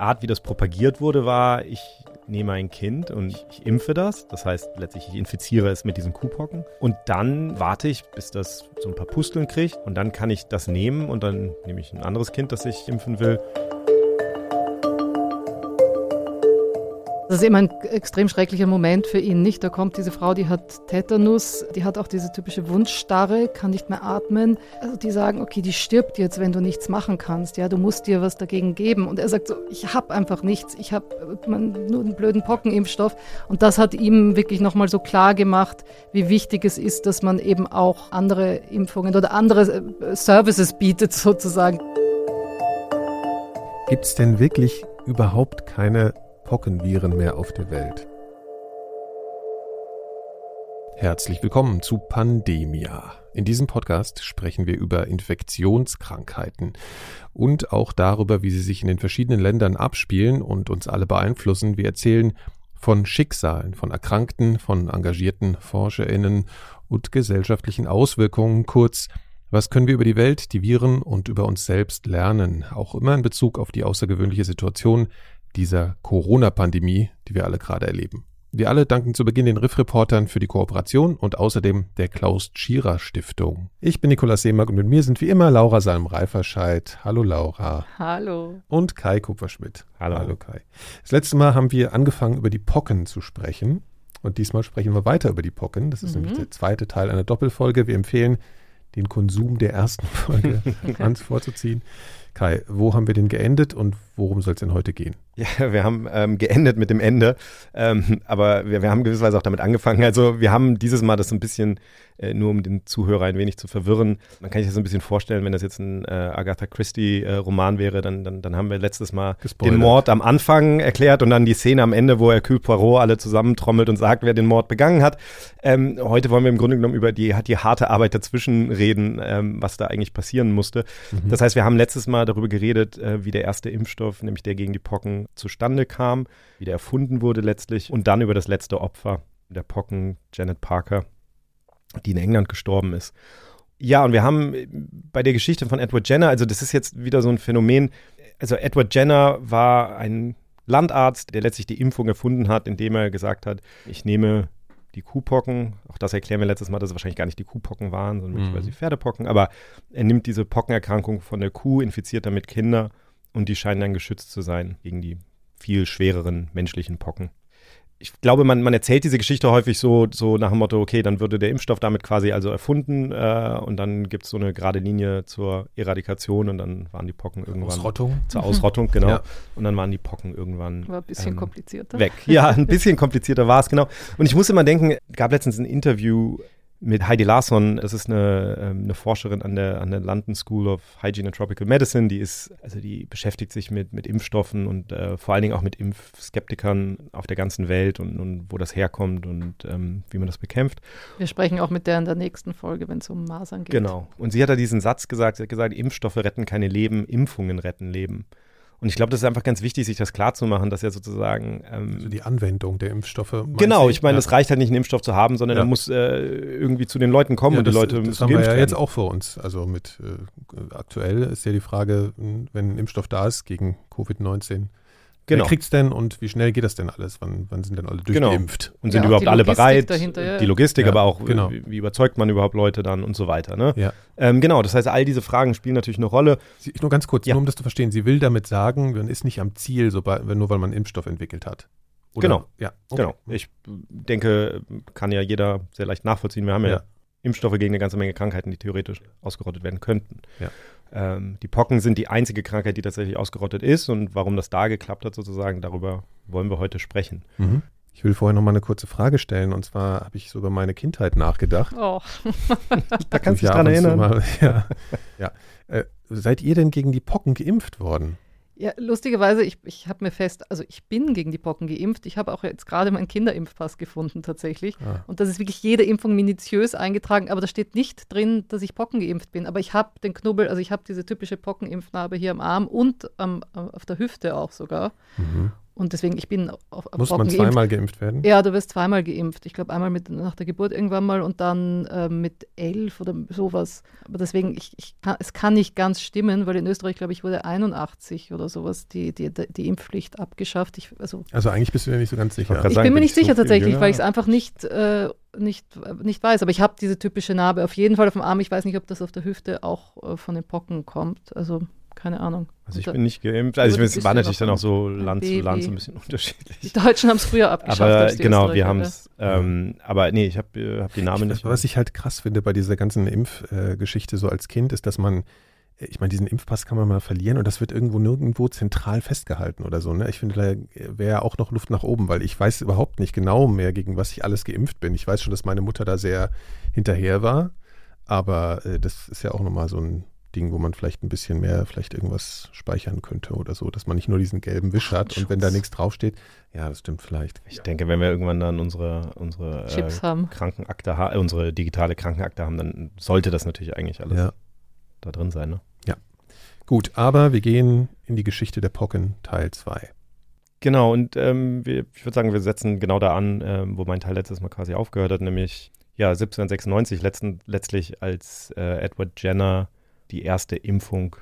Art, wie das propagiert wurde, war, ich nehme ein Kind und ich, ich impfe das. Das heißt, letztlich, ich infiziere es mit diesen Kuhpocken. Und dann warte ich, bis das so ein paar Pusteln kriegt. Und dann kann ich das nehmen und dann nehme ich ein anderes Kind, das ich impfen will. Das ist eben ein extrem schrecklicher Moment für ihn, nicht? Da kommt diese Frau, die hat Tetanus, die hat auch diese typische Wundstarre, kann nicht mehr atmen. Also die sagen, okay, die stirbt jetzt, wenn du nichts machen kannst. Ja, du musst dir was dagegen geben. Und er sagt so, ich habe einfach nichts. Ich habe nur einen blöden Pockenimpfstoff. Und das hat ihm wirklich nochmal so klar gemacht, wie wichtig es ist, dass man eben auch andere Impfungen oder andere äh, Services bietet sozusagen. Gibt es denn wirklich überhaupt keine Pockenviren mehr auf der Welt. Herzlich willkommen zu Pandemia. In diesem Podcast sprechen wir über Infektionskrankheiten und auch darüber, wie sie sich in den verschiedenen Ländern abspielen und uns alle beeinflussen. Wir erzählen von Schicksalen, von Erkrankten, von engagierten Forscherinnen und gesellschaftlichen Auswirkungen, kurz was können wir über die Welt, die Viren und über uns selbst lernen, auch immer in Bezug auf die außergewöhnliche Situation, dieser Corona-Pandemie, die wir alle gerade erleben. Wir alle danken zu Beginn den Riff-Reportern für die Kooperation und außerdem der Klaus Tschira Stiftung. Ich bin Nikolaus Seemark und mit mir sind wie immer Laura Salm-Reiferscheid. Hallo Laura. Hallo. Und Kai Kupferschmidt. Hallo. Hallo Kai. Das letzte Mal haben wir angefangen, über die Pocken zu sprechen. Und diesmal sprechen wir weiter über die Pocken. Das ist mhm. nämlich der zweite Teil einer Doppelfolge. Wir empfehlen, den Konsum der ersten Folge ganz vorzuziehen. Kai, wo haben wir denn geendet und worum soll es denn heute gehen? Ja, wir haben ähm, geendet mit dem Ende, ähm, aber wir, wir haben gewisserweise auch damit angefangen. Also wir haben dieses Mal das ein bisschen, äh, nur um den Zuhörer ein wenig zu verwirren. Man kann sich das ein bisschen vorstellen, wenn das jetzt ein äh, Agatha Christie-Roman äh, wäre, dann, dann, dann haben wir letztes Mal Gespoilert. den Mord am Anfang erklärt und dann die Szene am Ende, wo Hercule Poirot alle zusammentrommelt und sagt, wer den Mord begangen hat. Ähm, heute wollen wir im Grunde genommen über die, die harte Arbeit dazwischen reden, ähm, was da eigentlich passieren musste. Mhm. Das heißt, wir haben letztes Mal darüber geredet, äh, wie der erste Impfstoff, nämlich der gegen die Pocken, zustande kam, wie der erfunden wurde letztlich und dann über das letzte Opfer der Pocken, Janet Parker, die in England gestorben ist. Ja, und wir haben bei der Geschichte von Edward Jenner, also das ist jetzt wieder so ein Phänomen, also Edward Jenner war ein Landarzt, der letztlich die Impfung erfunden hat, indem er gesagt hat, ich nehme die Kuhpocken, auch das erklären wir letztes Mal, dass es wahrscheinlich gar nicht die Kuhpocken waren, sondern mhm. die Pferdepocken, aber er nimmt diese Pockenerkrankung von der Kuh, infiziert damit Kinder und die scheinen dann geschützt zu sein gegen die viel schwereren menschlichen Pocken. Ich glaube, man, man erzählt diese Geschichte häufig so, so nach dem Motto, okay, dann würde der Impfstoff damit quasi also erfunden äh, und dann gibt es so eine gerade Linie zur Eradikation und dann waren die Pocken irgendwann. Ausrottung. Zur Ausrottung, genau. Ja. Und dann waren die Pocken irgendwann. War ein bisschen ähm, komplizierter. Weg. Ja, ein bisschen komplizierter war es, genau. Und ich muss immer denken, gab letztens ein Interview mit Heidi Larsson. Das ist eine, ähm, eine Forscherin an der, an der London School of Hygiene and Tropical Medicine. Die ist, also die beschäftigt sich mit, mit Impfstoffen und äh, vor allen Dingen auch mit Impfskeptikern auf der ganzen Welt und, und wo das herkommt und ähm, wie man das bekämpft. Wir sprechen auch mit der in der nächsten Folge, wenn es um Masern geht. Genau. Und sie hat da diesen Satz gesagt, sie hat gesagt, Impfstoffe retten keine Leben, Impfungen retten Leben. Und ich glaube, das ist einfach ganz wichtig, sich das klarzumachen, dass ja sozusagen. Ähm, also die Anwendung der Impfstoffe. Genau, ich meine, es reicht halt nicht, einen Impfstoff zu haben, sondern ja. er muss äh, irgendwie zu den Leuten kommen ja, und die Leute das müssen haben wir ja jetzt auch vor uns. Also mit äh, aktuell ist ja die Frage, wenn ein Impfstoff da ist gegen Covid-19, Genau. Wer kriegt es denn und wie schnell geht das denn alles? Wann, wann sind denn alle genau. durchgeimpft? Genau. Und sind ja, überhaupt alle bereit? Dahinter, ja. Die Logistik, ja, aber auch, genau. wie, wie, überzeugt man überhaupt Leute dann und so weiter. Ne? Ja. Ähm, genau, das heißt, all diese Fragen spielen natürlich eine Rolle. Sie, nur ganz kurz, nur um das zu verstehen. Sie will damit sagen, man ist nicht am Ziel, sobald, nur weil man einen Impfstoff entwickelt hat. Oder? Genau. Ja. Okay. Genau. Ich denke, kann ja jeder sehr leicht nachvollziehen. Wir haben ja, Impfstoffe gegen eine ganze Menge Krankheiten, die theoretisch ausgerottet werden könnten. Ja. Ähm, die Pocken sind die einzige Krankheit, die tatsächlich ausgerottet ist und warum das da geklappt hat sozusagen, darüber wollen wir heute sprechen. Mhm. Ich will vorher noch mal eine kurze Frage stellen und zwar habe ich so über meine Kindheit nachgedacht. Oh. da kannst du dich dran erinnern. Mal, ja. ja. Äh, seid ihr denn gegen die Pocken geimpft worden? Ja, lustigerweise, ich, ich habe mir fest, also ich bin gegen die Pocken geimpft. Ich habe auch jetzt gerade meinen Kinderimpfpass gefunden tatsächlich. Ah. Und das ist wirklich jede Impfung minutiös eingetragen, aber da steht nicht drin, dass ich Pocken geimpft bin. Aber ich habe den Knubbel, also ich habe diese typische Pockenimpfnarbe hier am Arm und ähm, auf der Hüfte auch sogar. Mhm. Und deswegen, ich bin auf, auf Muss Brocken man zweimal geimpft. geimpft werden? Ja, du wirst zweimal geimpft. Ich glaube, einmal mit, nach der Geburt irgendwann mal und dann äh, mit elf oder sowas. Aber deswegen, ich, ich kann, es kann nicht ganz stimmen, weil in Österreich, glaube ich, wurde 81 oder sowas die, die, die Impfpflicht abgeschafft. Ich, also, also eigentlich bist du dir nicht so ganz sicher. Ich, sagen, bin mir nicht sicher tatsächlich, weil ich es einfach nicht, äh, nicht, nicht weiß. Aber ich habe diese typische Narbe auf jeden Fall auf dem Arm. Ich weiß nicht, ob das auf der Hüfte auch äh, von den Pocken kommt. Also keine Ahnung. Also ich bin nicht geimpft. Also es war natürlich dann auch so Land Baby. zu Land so ein bisschen unterschiedlich. Die Deutschen haben es früher abgeschafft. Aber genau, wir haben es. Ähm, aber nee, ich habe äh, hab die Namen ich, nicht. Was ich halt krass finde bei dieser ganzen Impfgeschichte äh, so als Kind, ist, dass man ich meine, diesen Impfpass kann man mal verlieren und das wird irgendwo nirgendwo zentral festgehalten oder so. Ne? Ich finde, da wäre auch noch Luft nach oben, weil ich weiß überhaupt nicht genau mehr, gegen was ich alles geimpft bin. Ich weiß schon, dass meine Mutter da sehr hinterher war, aber äh, das ist ja auch nochmal so ein Ding, wo man vielleicht ein bisschen mehr, vielleicht irgendwas speichern könnte oder so, dass man nicht nur diesen gelben Wisch hat und wenn da nichts draufsteht, ja, das stimmt vielleicht. Ich denke, wenn wir irgendwann dann unsere, unsere Chips äh, haben. Krankenakte, ha unsere digitale Krankenakte haben, dann sollte das natürlich eigentlich alles ja. da drin sein, ne? Ja. Gut, aber wir gehen in die Geschichte der Pocken Teil 2. Genau, und ähm, wir, ich würde sagen, wir setzen genau da an, ähm, wo mein Teil letztes Mal quasi aufgehört hat, nämlich ja, 1796 letzten, letztlich als äh, Edward Jenner die erste Impfung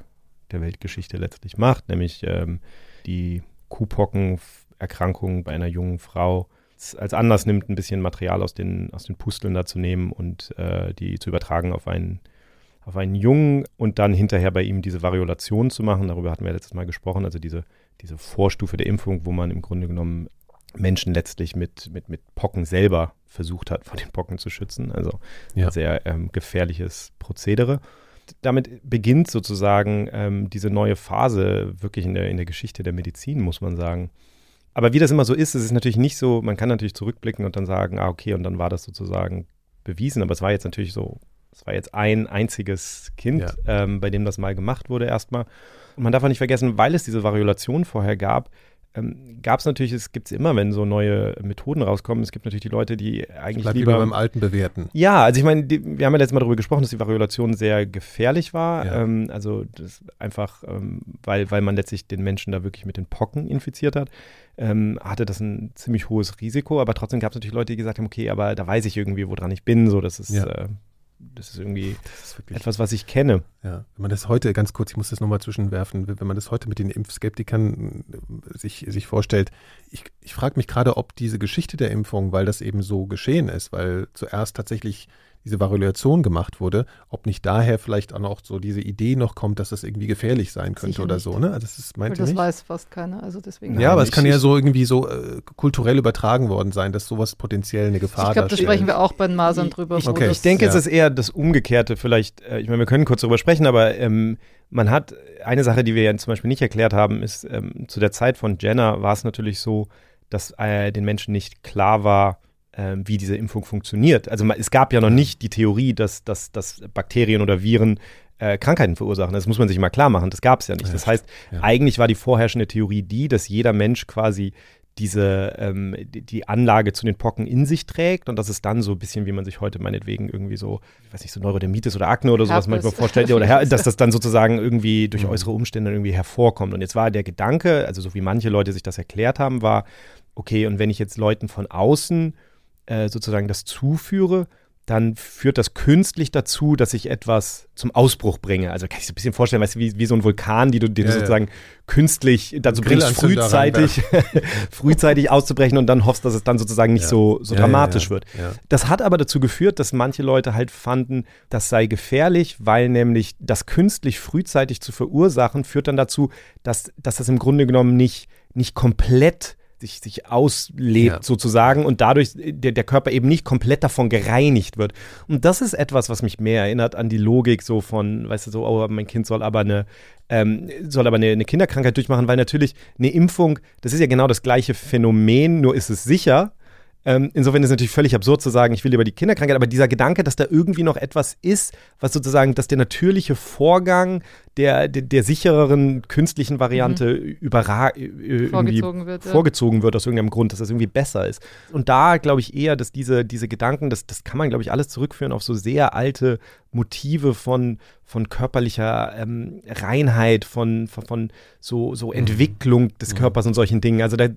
der Weltgeschichte letztlich macht, nämlich ähm, die Kuhpockenerkrankung bei einer jungen Frau als Anlass nimmt, ein bisschen Material aus den, aus den Pusteln da zu nehmen und äh, die zu übertragen auf einen, auf einen Jungen und dann hinterher bei ihm diese Variolation zu machen. Darüber hatten wir letztes Mal gesprochen, also diese, diese Vorstufe der Impfung, wo man im Grunde genommen Menschen letztlich mit, mit, mit Pocken selber versucht hat, vor den Pocken zu schützen. Also ja. ein sehr ähm, gefährliches Prozedere damit beginnt sozusagen ähm, diese neue Phase wirklich in der, in der Geschichte der Medizin, muss man sagen. Aber wie das immer so ist, es ist natürlich nicht so, man kann natürlich zurückblicken und dann sagen, ah, okay, und dann war das sozusagen bewiesen, aber es war jetzt natürlich so, es war jetzt ein einziges Kind, ja. ähm, bei dem das mal gemacht wurde erstmal. Und man darf auch nicht vergessen, weil es diese Variolation vorher gab, ähm, gab es natürlich, es gibt es immer, wenn so neue Methoden rauskommen, es gibt natürlich die Leute, die eigentlich Bleib lieber beim Alten bewerten. Ja, also ich meine, wir haben ja letztes Mal darüber gesprochen, dass die Variolation sehr gefährlich war. Ja. Ähm, also das einfach, ähm, weil, weil man letztlich den Menschen da wirklich mit den Pocken infiziert hat, ähm, hatte das ein ziemlich hohes Risiko. Aber trotzdem gab es natürlich Leute, die gesagt haben, okay, aber da weiß ich irgendwie, woran ich bin. So, das ist ja. äh, das ist irgendwie das ist etwas, was ich kenne. Ja, wenn man das heute, ganz kurz, ich muss das nochmal zwischenwerfen, wenn man das heute mit den Impfskeptikern äh, sich, sich vorstellt, ich, ich frage mich gerade, ob diese Geschichte der Impfung, weil das eben so geschehen ist, weil zuerst tatsächlich diese Variation gemacht wurde, ob nicht daher vielleicht auch noch so diese Idee noch kommt, dass das irgendwie gefährlich sein könnte Sicher oder nicht. so. Ne? Also das ist, meint das nicht? weiß fast keiner. Also deswegen ja, aber es kann ja so irgendwie so äh, kulturell übertragen worden sein, dass sowas potenziell eine Gefahr ist. Ich glaube, da sprechen wir auch bei den Masern drüber. Ich, okay. ich denke, ja. es ist eher das Umgekehrte vielleicht. Äh, ich meine, wir können kurz darüber sprechen, aber ähm, man hat eine Sache, die wir ja zum Beispiel nicht erklärt haben, ist, ähm, zu der Zeit von Jenner war es natürlich so, dass äh, den Menschen nicht klar war, wie diese Impfung funktioniert. Also es gab ja noch nicht die Theorie, dass, dass, dass Bakterien oder Viren äh, Krankheiten verursachen. Das muss man sich mal klar machen. Das gab es ja nicht. Das heißt, ja. eigentlich war die vorherrschende Theorie die, dass jeder Mensch quasi diese ähm, die, Anlage zu den Pocken in sich trägt und das ist dann so ein bisschen, wie man sich heute meinetwegen irgendwie so, ich weiß nicht, so Neurodermitis oder Akne oder sowas manchmal vorstellt, oder dass das dann sozusagen irgendwie durch mhm. äußere Umstände irgendwie hervorkommt. Und jetzt war der Gedanke, also so wie manche Leute sich das erklärt haben, war, okay, und wenn ich jetzt Leuten von außen äh, sozusagen das zuführe, dann führt das künstlich dazu, dass ich etwas zum Ausbruch bringe. Also kann ich so ein bisschen vorstellen, weißt du, wie, wie so ein Vulkan, die du, den ja, du sozusagen ja. künstlich dazu bringst, frühzeitig, frühzeitig auszubrechen und dann hoffst, dass es dann sozusagen nicht ja. so, so dramatisch wird. Das hat aber dazu geführt, dass manche Leute halt fanden, das sei gefährlich, weil nämlich das künstlich frühzeitig zu verursachen, führt dann dazu, dass, dass das im Grunde genommen nicht, nicht komplett sich, sich auslebt ja. sozusagen und dadurch der, der Körper eben nicht komplett davon gereinigt wird. Und das ist etwas, was mich mehr erinnert an die Logik so von, weißt du, so, oh, mein Kind soll aber eine, ähm, soll aber eine, eine Kinderkrankheit durchmachen, weil natürlich eine Impfung, das ist ja genau das gleiche Phänomen, nur ist es sicher. Ähm, insofern ist es natürlich völlig absurd zu sagen, ich will lieber die Kinderkrankheit, aber dieser Gedanke, dass da irgendwie noch etwas ist, was sozusagen, dass der natürliche Vorgang der, der, der sichereren künstlichen Variante mhm. überra äh, vorgezogen, wird, ja. vorgezogen wird aus irgendeinem Grund, dass das irgendwie besser ist. Und da glaube ich eher, dass diese, diese Gedanken, das, das kann man, glaube ich, alles zurückführen auf so sehr alte Motive von, von körperlicher ähm, Reinheit, von, von, von, so, so mhm. Entwicklung des mhm. Körpers und solchen Dingen. Also da,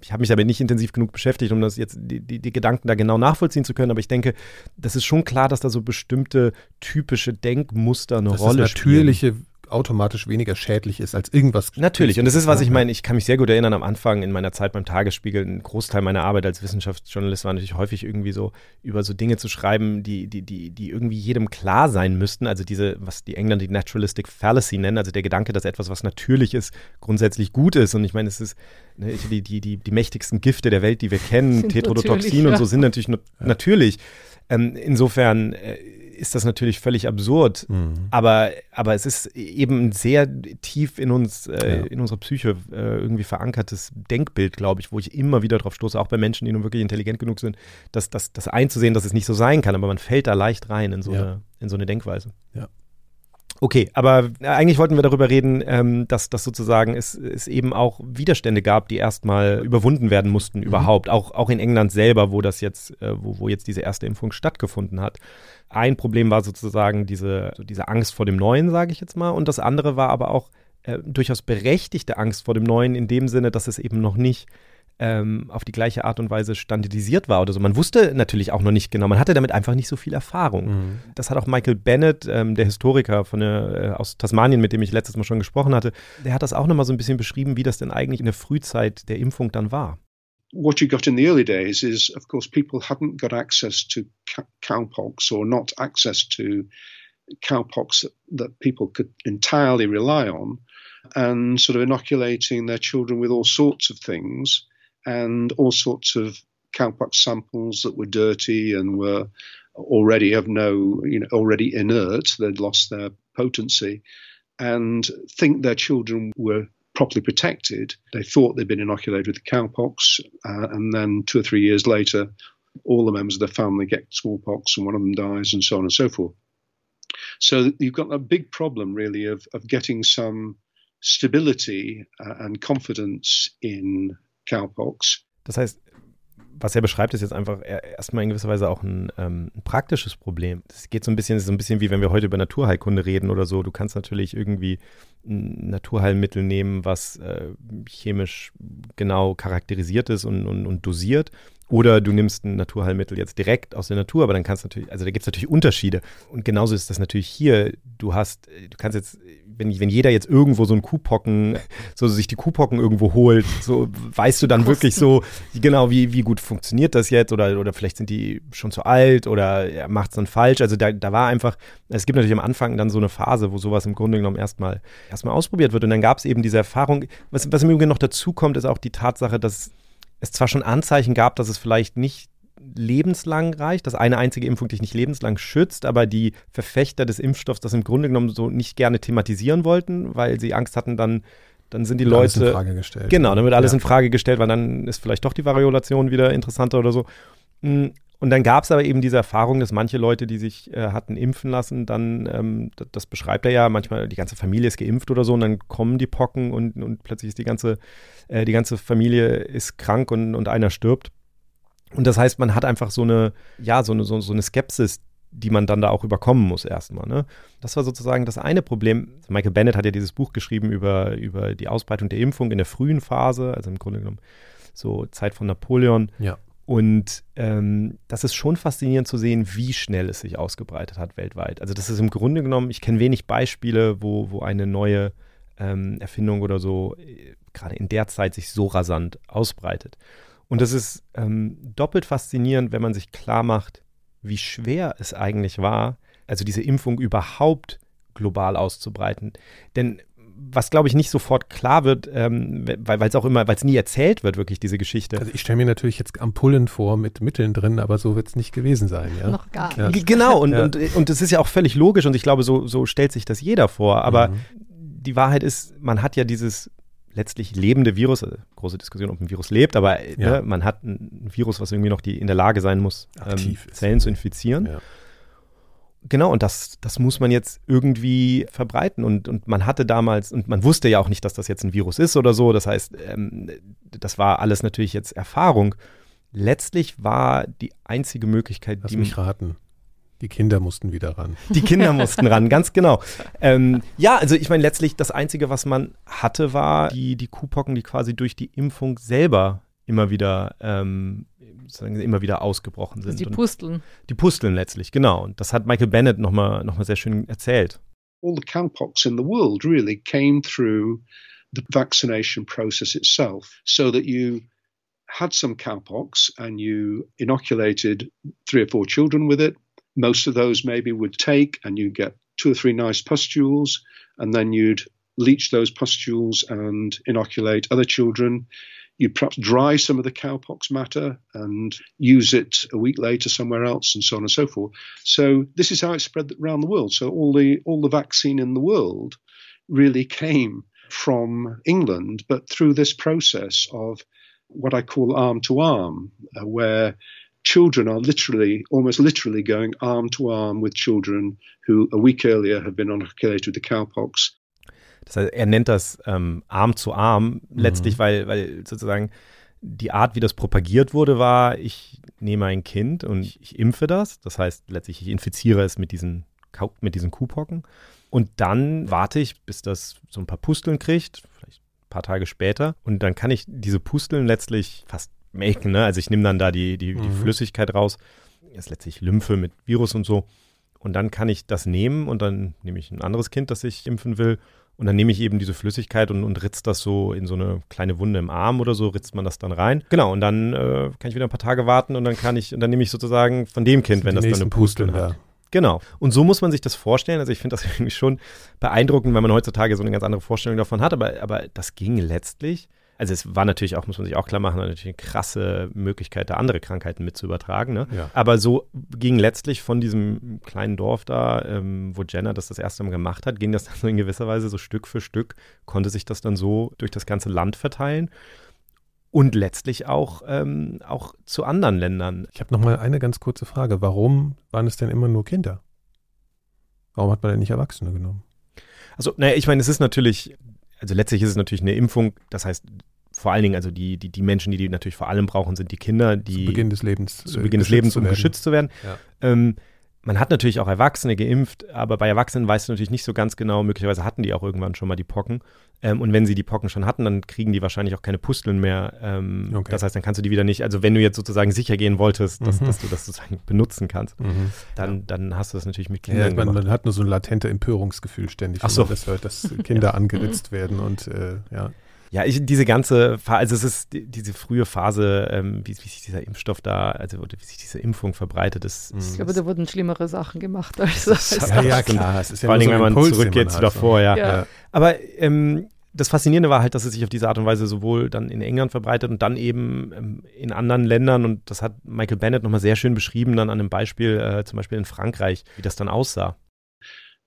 ich habe mich damit nicht intensiv genug beschäftigt, um das jetzt die, die, die Gedanken da genau nachvollziehen zu können, aber ich denke, das ist schon klar, dass da so bestimmte typische Denkmuster eine das Rolle das natürliche spielen automatisch weniger schädlich ist als irgendwas. Natürlich. Und das ist, was ich meine. Ich kann mich sehr gut erinnern, am Anfang in meiner Zeit beim Tagesspiegel, ein Großteil meiner Arbeit als Wissenschaftsjournalist war natürlich häufig irgendwie so, über so Dinge zu schreiben, die, die, die, die irgendwie jedem klar sein müssten. Also diese, was die Engländer die Naturalistic Fallacy nennen, also der Gedanke, dass etwas, was natürlich ist, grundsätzlich gut ist. Und ich meine, es ist ne, die, die, die, die mächtigsten Gifte der Welt, die wir kennen, Tetrodotoxin ja. und so, sind natürlich ja. natürlich. Ähm, insofern äh, ist das natürlich völlig absurd. Mhm. Aber, aber es ist eben sehr tief in uns, äh, ja. in unserer Psyche äh, irgendwie verankertes Denkbild, glaube ich, wo ich immer wieder drauf stoße, auch bei Menschen, die nun wirklich intelligent genug sind, das, das, das einzusehen, dass es nicht so sein kann. Aber man fällt da leicht rein in so, ja. eine, in so eine Denkweise. Ja. Okay, aber äh, eigentlich wollten wir darüber reden, ähm, dass das sozusagen es, es eben auch Widerstände gab, die erstmal überwunden werden mussten mhm. überhaupt, auch, auch in England selber, wo das jetzt, äh, wo, wo jetzt diese erste Impfung stattgefunden hat. Ein Problem war sozusagen diese, diese Angst vor dem Neuen, sage ich jetzt mal, und das andere war aber auch äh, durchaus berechtigte Angst vor dem Neuen in dem Sinne, dass es eben noch nicht ähm, auf die gleiche Art und Weise standardisiert war oder so. Man wusste natürlich auch noch nicht genau, man hatte damit einfach nicht so viel Erfahrung. Mhm. Das hat auch Michael Bennett, ähm, der Historiker von der, äh, aus Tasmanien, mit dem ich letztes Mal schon gesprochen hatte, der hat das auch nochmal so ein bisschen beschrieben, wie das denn eigentlich in der Frühzeit der Impfung dann war. what you got in the early days is, of course, people hadn't got access to cowpox or not access to cowpox that, that people could entirely rely on, and sort of inoculating their children with all sorts of things and all sorts of cowpox samples that were dirty and were already of no, you know, already inert. They'd lost their potency, and think their children were properly protected. They thought they'd been inoculated with cowpox, uh, and then two or three years later, all the members of the family get smallpox, and one of them dies, and so on and so forth. So you've got a big problem, really, of, of getting some stability uh, and confidence in cowpox. Das heißt, was er beschreibt, ist jetzt einfach erstmal in gewisser Weise auch ein, ähm, ein praktisches Problem. Es geht so ein bisschen, so ein bisschen wie wenn wir heute über Naturheilkunde reden oder so. Du kannst natürlich irgendwie ein Naturheilmittel nehmen, was äh, chemisch genau charakterisiert ist und, und, und dosiert. Oder du nimmst ein Naturheilmittel jetzt direkt aus der Natur, aber dann kannst du natürlich, also da gibt es natürlich Unterschiede. Und genauso ist das natürlich hier. Du hast, du kannst jetzt, wenn, wenn jeder jetzt irgendwo so ein Kuhpocken, so sich die Kuhpocken irgendwo holt, so weißt du dann Kosten. wirklich so, genau, wie, wie gut funktioniert das jetzt oder, oder vielleicht sind die schon zu alt oder er macht es dann falsch. Also da, da war einfach, es gibt natürlich am Anfang dann so eine Phase, wo sowas im Grunde genommen erstmal erstmal ausprobiert wird. Und dann gab es eben diese Erfahrung. Was, was im Übrigen noch dazu kommt, ist auch die Tatsache, dass es zwar schon Anzeichen gab, dass es vielleicht nicht lebenslang reicht, dass eine einzige Impfung dich nicht lebenslang schützt, aber die Verfechter des Impfstoffs das im Grunde genommen so nicht gerne thematisieren wollten, weil sie Angst hatten, dann dann sind die wird Leute. Alles in Frage gestellt. Genau, dann wird alles ja. in Frage gestellt, weil dann ist vielleicht doch die Variolation wieder interessanter oder so. Und dann gab es aber eben diese Erfahrung, dass manche Leute, die sich äh, hatten impfen lassen, dann, ähm, das, das, beschreibt er ja, manchmal die ganze Familie ist geimpft oder so und dann kommen die Pocken und, und plötzlich ist die ganze, äh, die ganze Familie ist krank und, und einer stirbt. Und das heißt, man hat einfach so eine, ja, so eine, so, so eine Skepsis, die man dann da auch überkommen muss erstmal. Ne? Das war sozusagen das eine Problem. Michael Bennett hat ja dieses Buch geschrieben über, über die Ausbreitung der Impfung in der frühen Phase, also im Grunde genommen so Zeit von Napoleon. Ja. Und ähm, das ist schon faszinierend zu sehen, wie schnell es sich ausgebreitet hat weltweit. Also das ist im Grunde genommen, ich kenne wenig Beispiele, wo, wo eine neue ähm, Erfindung oder so äh, gerade in der Zeit sich so rasant ausbreitet. Und das ist ähm, doppelt faszinierend, wenn man sich klar macht, wie schwer es eigentlich war, also diese Impfung überhaupt global auszubreiten. Denn was glaube ich nicht sofort klar wird, ähm, weil es auch immer, weil es nie erzählt wird, wirklich diese Geschichte. Also ich stelle mir natürlich jetzt Ampullen vor mit Mitteln drin, aber so wird es nicht gewesen sein. Ja? Noch gar ja. nicht. Genau, und, ja. und, und das ist ja auch völlig logisch und ich glaube, so, so stellt sich das jeder vor. Aber mhm. die Wahrheit ist, man hat ja dieses letztlich lebende Virus, also große Diskussion, ob ein Virus lebt, aber ja. ne, man hat ein Virus, was irgendwie noch die, in der Lage sein muss, ähm, Zellen zu infizieren. Ja. Genau, und das, das muss man jetzt irgendwie verbreiten. Und, und man hatte damals, und man wusste ja auch nicht, dass das jetzt ein Virus ist oder so. Das heißt, ähm, das war alles natürlich jetzt Erfahrung. Letztlich war die einzige Möglichkeit, Lass die. mich raten. Die Kinder mussten wieder ran. Die Kinder mussten ran, ganz genau. Ähm, ja, also ich meine, letztlich das Einzige, was man hatte, war die, die Kuhpocken, die quasi durch die Impfung selber immer wieder, ähm, immer wieder ausgebrochen sind. Also die Pusteln. Die Pusteln letztlich, genau. Und das hat Michael Bennett nochmal noch mal sehr schön erzählt. All the cowpox in the world really came through the vaccination process itself, so that you had some cowpox and you inoculated three or four children with it. Most of those maybe would take, and you get two or three nice pustules, and then you'd leach those pustules and inoculate other children. You'd perhaps dry some of the cowpox matter and use it a week later somewhere else, and so on and so forth. So this is how it spread around the world. So all the all the vaccine in the world really came from England, but through this process of what I call arm to arm, uh, where children are literally, almost literally going arm to arm with children who a week earlier have been inoculated with the cowpox. Das heißt, er nennt das ähm, Arm zu Arm, letztlich, mhm. weil, weil sozusagen die Art, wie das propagiert wurde, war, ich nehme ein Kind und ich, ich impfe das. Das heißt, letztlich, ich infiziere es mit diesen, mit diesen Kuhpocken. Und dann warte ich, bis das so ein paar Pusteln kriegt, vielleicht ein paar Tage später. Und dann kann ich diese Pusteln letztlich fast maken. Ne? Also ich nehme dann da die, die, die mhm. Flüssigkeit raus. Das ist letztlich Lymphe mit Virus und so. Und dann kann ich das nehmen und dann nehme ich ein anderes Kind, das ich impfen will. Und dann nehme ich eben diese Flüssigkeit und, und ritzt das so in so eine kleine Wunde im Arm oder so, ritzt man das dann rein. Genau, und dann äh, kann ich wieder ein paar Tage warten und dann kann ich, und dann nehme ich sozusagen von dem Kind, wenn das dann eine Pusteln hat. Genau. Und so muss man sich das vorstellen. Also ich finde das irgendwie schon beeindruckend, weil man heutzutage so eine ganz andere Vorstellung davon hat. Aber, aber das ging letztlich also es war natürlich auch, muss man sich auch klar machen, natürlich eine krasse Möglichkeit, da andere Krankheiten mit zu übertragen. Ne? Ja. Aber so ging letztlich von diesem kleinen Dorf da, ähm, wo Jenner das das erste Mal gemacht hat, ging das dann so in gewisser Weise so Stück für Stück, konnte sich das dann so durch das ganze Land verteilen und letztlich auch, ähm, auch zu anderen Ländern. Ich habe noch mal eine ganz kurze Frage. Warum waren es denn immer nur Kinder? Warum hat man denn nicht Erwachsene genommen? Also, naja, ich meine, es ist natürlich, also letztlich ist es natürlich eine Impfung, das heißt, vor allen Dingen, also die, die, die Menschen, die die natürlich vor allem brauchen, sind die Kinder, die zu Beginn des Lebens, zu Beginn des Lebens, um geschützt zu werden. Ja. Ähm, man hat natürlich auch Erwachsene geimpft, aber bei Erwachsenen weißt du natürlich nicht so ganz genau, möglicherweise hatten die auch irgendwann schon mal die Pocken. Ähm, und wenn sie die Pocken schon hatten, dann kriegen die wahrscheinlich auch keine Pusteln mehr. Ähm, okay. Das heißt, dann kannst du die wieder nicht, also wenn du jetzt sozusagen sicher gehen wolltest, dass, mhm. dass du das sozusagen benutzen kannst, mhm. dann, dann hast du das natürlich mit Kindern ja, man, man, hat nur so ein latente Empörungsgefühl ständig, Ach so. das hört, dass Kinder angeritzt werden und äh, ja. Ja, ich, diese ganze Phase, also es ist die, diese frühe Phase, ähm, wie, wie, sich dieser Impfstoff da, also wie sich diese Impfung verbreitet ist. Ich glaube, da wurden schlimmere Sachen gemacht als das. Ja, ja, klar. Es ist ja Vor allem, so wenn man Impuls, zurückgeht zu davor, ja. ja. Aber ähm, das Faszinierende war halt, dass es sich auf diese Art und Weise sowohl dann in England verbreitet und dann eben ähm, in anderen Ländern und das hat Michael Bennett nochmal sehr schön beschrieben, dann an einem Beispiel, äh, zum Beispiel in Frankreich, wie das dann aussah.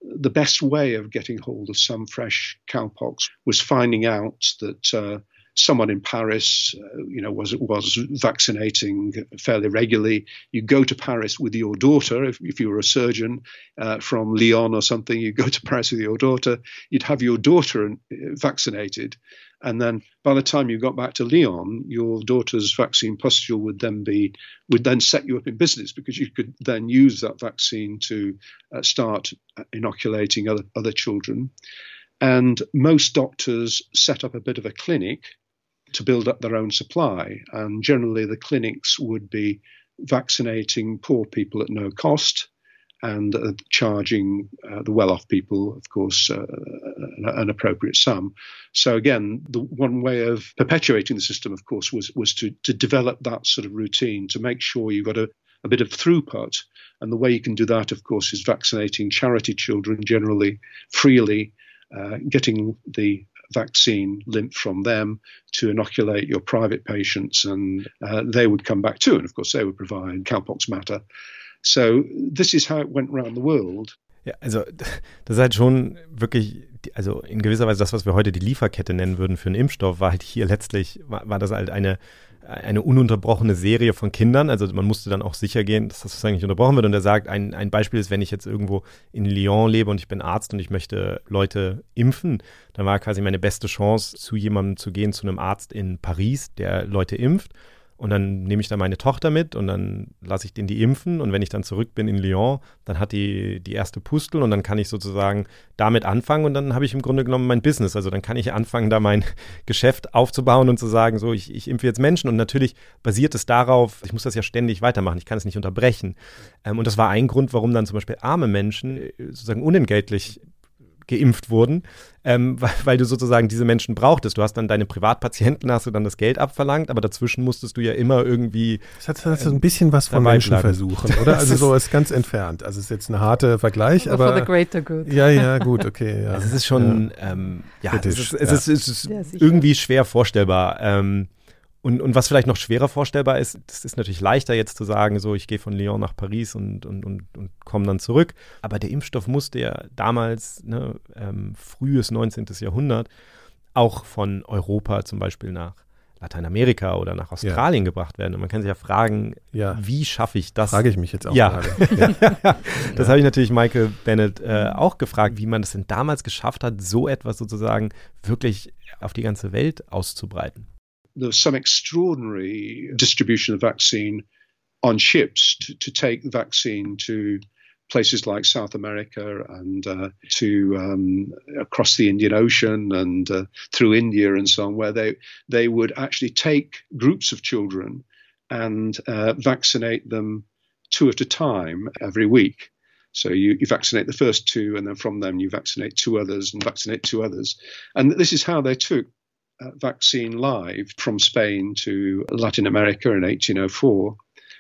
The best way of getting hold of some fresh cowpox was finding out that uh, someone in Paris, uh, you know, was was vaccinating fairly regularly. You go to Paris with your daughter, if, if you were a surgeon uh, from Lyon or something, you go to Paris with your daughter. You'd have your daughter uh, vaccinated, and then by the time you got back to Lyon, your daughter's vaccine pustule would then be would then set you up in business because you could then use that vaccine to uh, start uh, inoculating other other children. And most doctors set up a bit of a clinic to build up their own supply. And generally, the clinics would be vaccinating poor people at no cost and uh, charging uh, the well-off people, of course, uh, an, an, appropriate sum. So again, the one way of perpetuating the system, of course, was was to to develop that sort of routine to make sure you got a, a bit of throughput. And the way you can do that, of course, is vaccinating charity children generally freely, uh, getting the vaccine lymph from them to inoculate your private patients, and uh, they would come back too. And of course, they would provide cowpox matter. So this is how it went around the world. Ja, also das ist halt schon wirklich, also in gewisser Weise das, was wir heute die Lieferkette nennen würden für einen Impfstoff, war halt hier letztlich, war, war das halt eine eine ununterbrochene Serie von Kindern. Also man musste dann auch sicher gehen, dass das sozusagen nicht unterbrochen wird. Und er sagt, ein, ein Beispiel ist, wenn ich jetzt irgendwo in Lyon lebe und ich bin Arzt und ich möchte Leute impfen, dann war quasi meine beste Chance, zu jemandem zu gehen, zu einem Arzt in Paris, der Leute impft. Und dann nehme ich da meine Tochter mit und dann lasse ich den die impfen. Und wenn ich dann zurück bin in Lyon, dann hat die die erste Pustel und dann kann ich sozusagen damit anfangen und dann habe ich im Grunde genommen mein Business. Also dann kann ich anfangen, da mein Geschäft aufzubauen und zu sagen, so, ich, ich impfe jetzt Menschen. Und natürlich basiert es darauf, ich muss das ja ständig weitermachen, ich kann es nicht unterbrechen. Ähm, und das war ein Grund, warum dann zum Beispiel arme Menschen äh, sozusagen unentgeltlich geimpft wurden, ähm, weil, weil, du sozusagen diese Menschen brauchtest. Du hast dann deine Privatpatienten, hast du dann das Geld abverlangt, aber dazwischen musstest du ja immer irgendwie. Das hat, das hat ein bisschen was von Menschenversuchen, oder? Also so ist ganz entfernt. Also es ist jetzt ein harter Vergleich, aber. For the greater good. Ja, ja, gut, okay. Ja. Also es ist schon, ja, ähm, ja es ist, es ist, es ist, es ist irgendwie schwer vorstellbar. Ähm, und, und was vielleicht noch schwerer vorstellbar ist, das ist natürlich leichter jetzt zu sagen, so ich gehe von Lyon nach Paris und, und, und, und komme dann zurück. Aber der Impfstoff musste ja damals, ne, ähm, frühes 19. Jahrhundert, auch von Europa zum Beispiel nach Lateinamerika oder nach Australien ja. gebracht werden. Und man kann sich ja fragen, ja. wie schaffe ich das? Frage ich mich jetzt auch ja. gerade. Ja. das habe ich natürlich Michael Bennett äh, auch gefragt, wie man das denn damals geschafft hat, so etwas sozusagen wirklich auf die ganze Welt auszubreiten. There was some extraordinary distribution of vaccine on ships to, to take the vaccine to places like South America and uh, to um, across the Indian Ocean and uh, through India and so on, where they they would actually take groups of children and uh, vaccinate them two at a time every week. So you, you vaccinate the first two, and then from them you vaccinate two others and vaccinate two others. And this is how they took vaccine live from Spain to Latin America in 1804.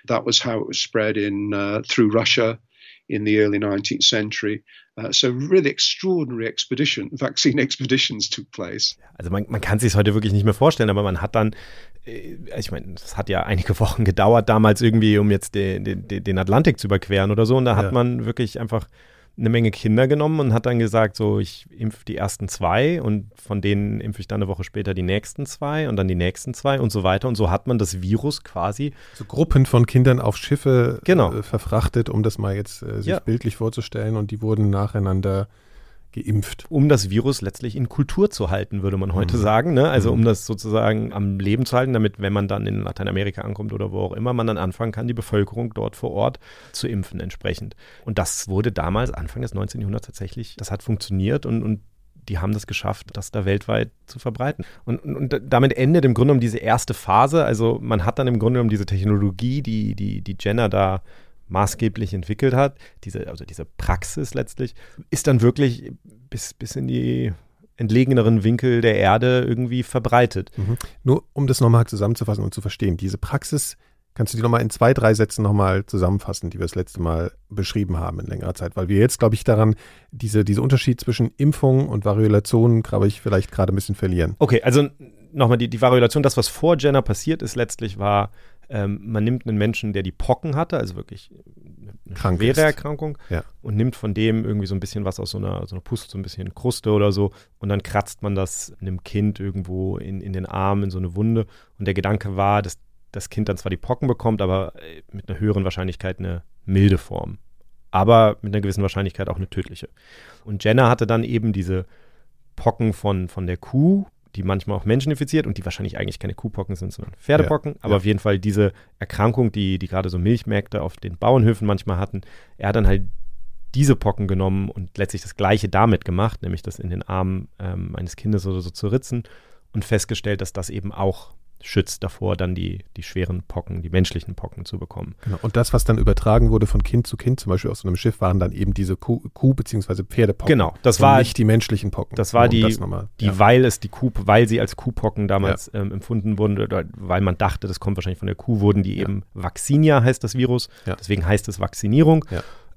That was how it was spread in uh, through Russia in the early 19th century. Uh, so really extraordinary expedition, vaccine expeditions took place. Also man, man kann sich heute wirklich nicht mehr vorstellen, aber man hat dann, äh, ich meine, es hat ja einige Wochen gedauert damals irgendwie, um jetzt den, den, den Atlantik zu überqueren oder so. Und da hat ja. man wirklich einfach eine Menge Kinder genommen und hat dann gesagt, so ich impfe die ersten zwei und von denen impfe ich dann eine Woche später die nächsten zwei und dann die nächsten zwei und so weiter. Und so hat man das Virus quasi. So Gruppen von Kindern auf Schiffe genau. äh, verfrachtet, um das mal jetzt äh, sich ja. bildlich vorzustellen und die wurden nacheinander geimpft. Um das Virus letztlich in Kultur zu halten, würde man heute mhm. sagen. Ne? Also mhm. um das sozusagen am Leben zu halten, damit, wenn man dann in Lateinamerika ankommt oder wo auch immer, man dann anfangen kann, die Bevölkerung dort vor Ort zu impfen entsprechend. Und das wurde damals, Anfang des 19. Jahrhunderts tatsächlich, das hat funktioniert und, und die haben das geschafft, das da weltweit zu verbreiten. Und, und, und, damit endet im Grunde genommen diese erste Phase. Also man hat dann im Grunde genommen diese Technologie, die, die, die Jenner da maßgeblich entwickelt hat, diese, also diese Praxis letztlich, ist dann wirklich bis, bis in die entlegeneren Winkel der Erde irgendwie verbreitet. Mhm. Nur um das nochmal zusammenzufassen und zu verstehen, diese Praxis, kannst du die nochmal in zwei, drei Sätzen nochmal zusammenfassen, die wir das letzte Mal beschrieben haben in längerer Zeit, weil wir jetzt, glaube ich, daran, diese, diese Unterschied zwischen Impfung und Variolation, glaube ich, vielleicht gerade ein bisschen verlieren. Okay, also nochmal die, die Variolation, das, was vor Jenner passiert ist, letztlich war ähm, man nimmt einen Menschen, der die Pocken hatte, also wirklich eine Krank schwere ist. Erkrankung, ja. und nimmt von dem irgendwie so ein bisschen was aus so einer, so einer Pustel, so ein bisschen Kruste oder so, und dann kratzt man das einem Kind irgendwo in, in den Arm, in so eine Wunde. Und der Gedanke war, dass das Kind dann zwar die Pocken bekommt, aber äh, mit einer höheren Wahrscheinlichkeit eine milde Form. Aber mit einer gewissen Wahrscheinlichkeit auch eine tödliche. Und Jenner hatte dann eben diese Pocken von, von der Kuh die manchmal auch Menschen infiziert und die wahrscheinlich eigentlich keine Kuhpocken sind, sondern Pferdepocken. Ja, aber ja. auf jeden Fall diese Erkrankung, die, die gerade so Milchmärkte auf den Bauernhöfen manchmal hatten, er hat dann halt diese Pocken genommen und letztlich das Gleiche damit gemacht, nämlich das in den Arm ähm, eines Kindes oder so zu ritzen und festgestellt, dass das eben auch schützt davor, dann die, die schweren Pocken, die menschlichen Pocken zu bekommen. Genau. Und das, was dann übertragen wurde von Kind zu Kind, zum Beispiel aus so einem Schiff, waren dann eben diese Kuh, Kuh bzw. Pferdepocken. Genau, das war nicht die menschlichen Pocken. Das war die, das die ja. weil es die Kuh, weil sie als Kuhpocken damals ja. ähm, empfunden wurden, oder weil man dachte, das kommt wahrscheinlich von der Kuh, wurden die ja. eben Vaccinia heißt das Virus. Deswegen heißt es Vaccinierung.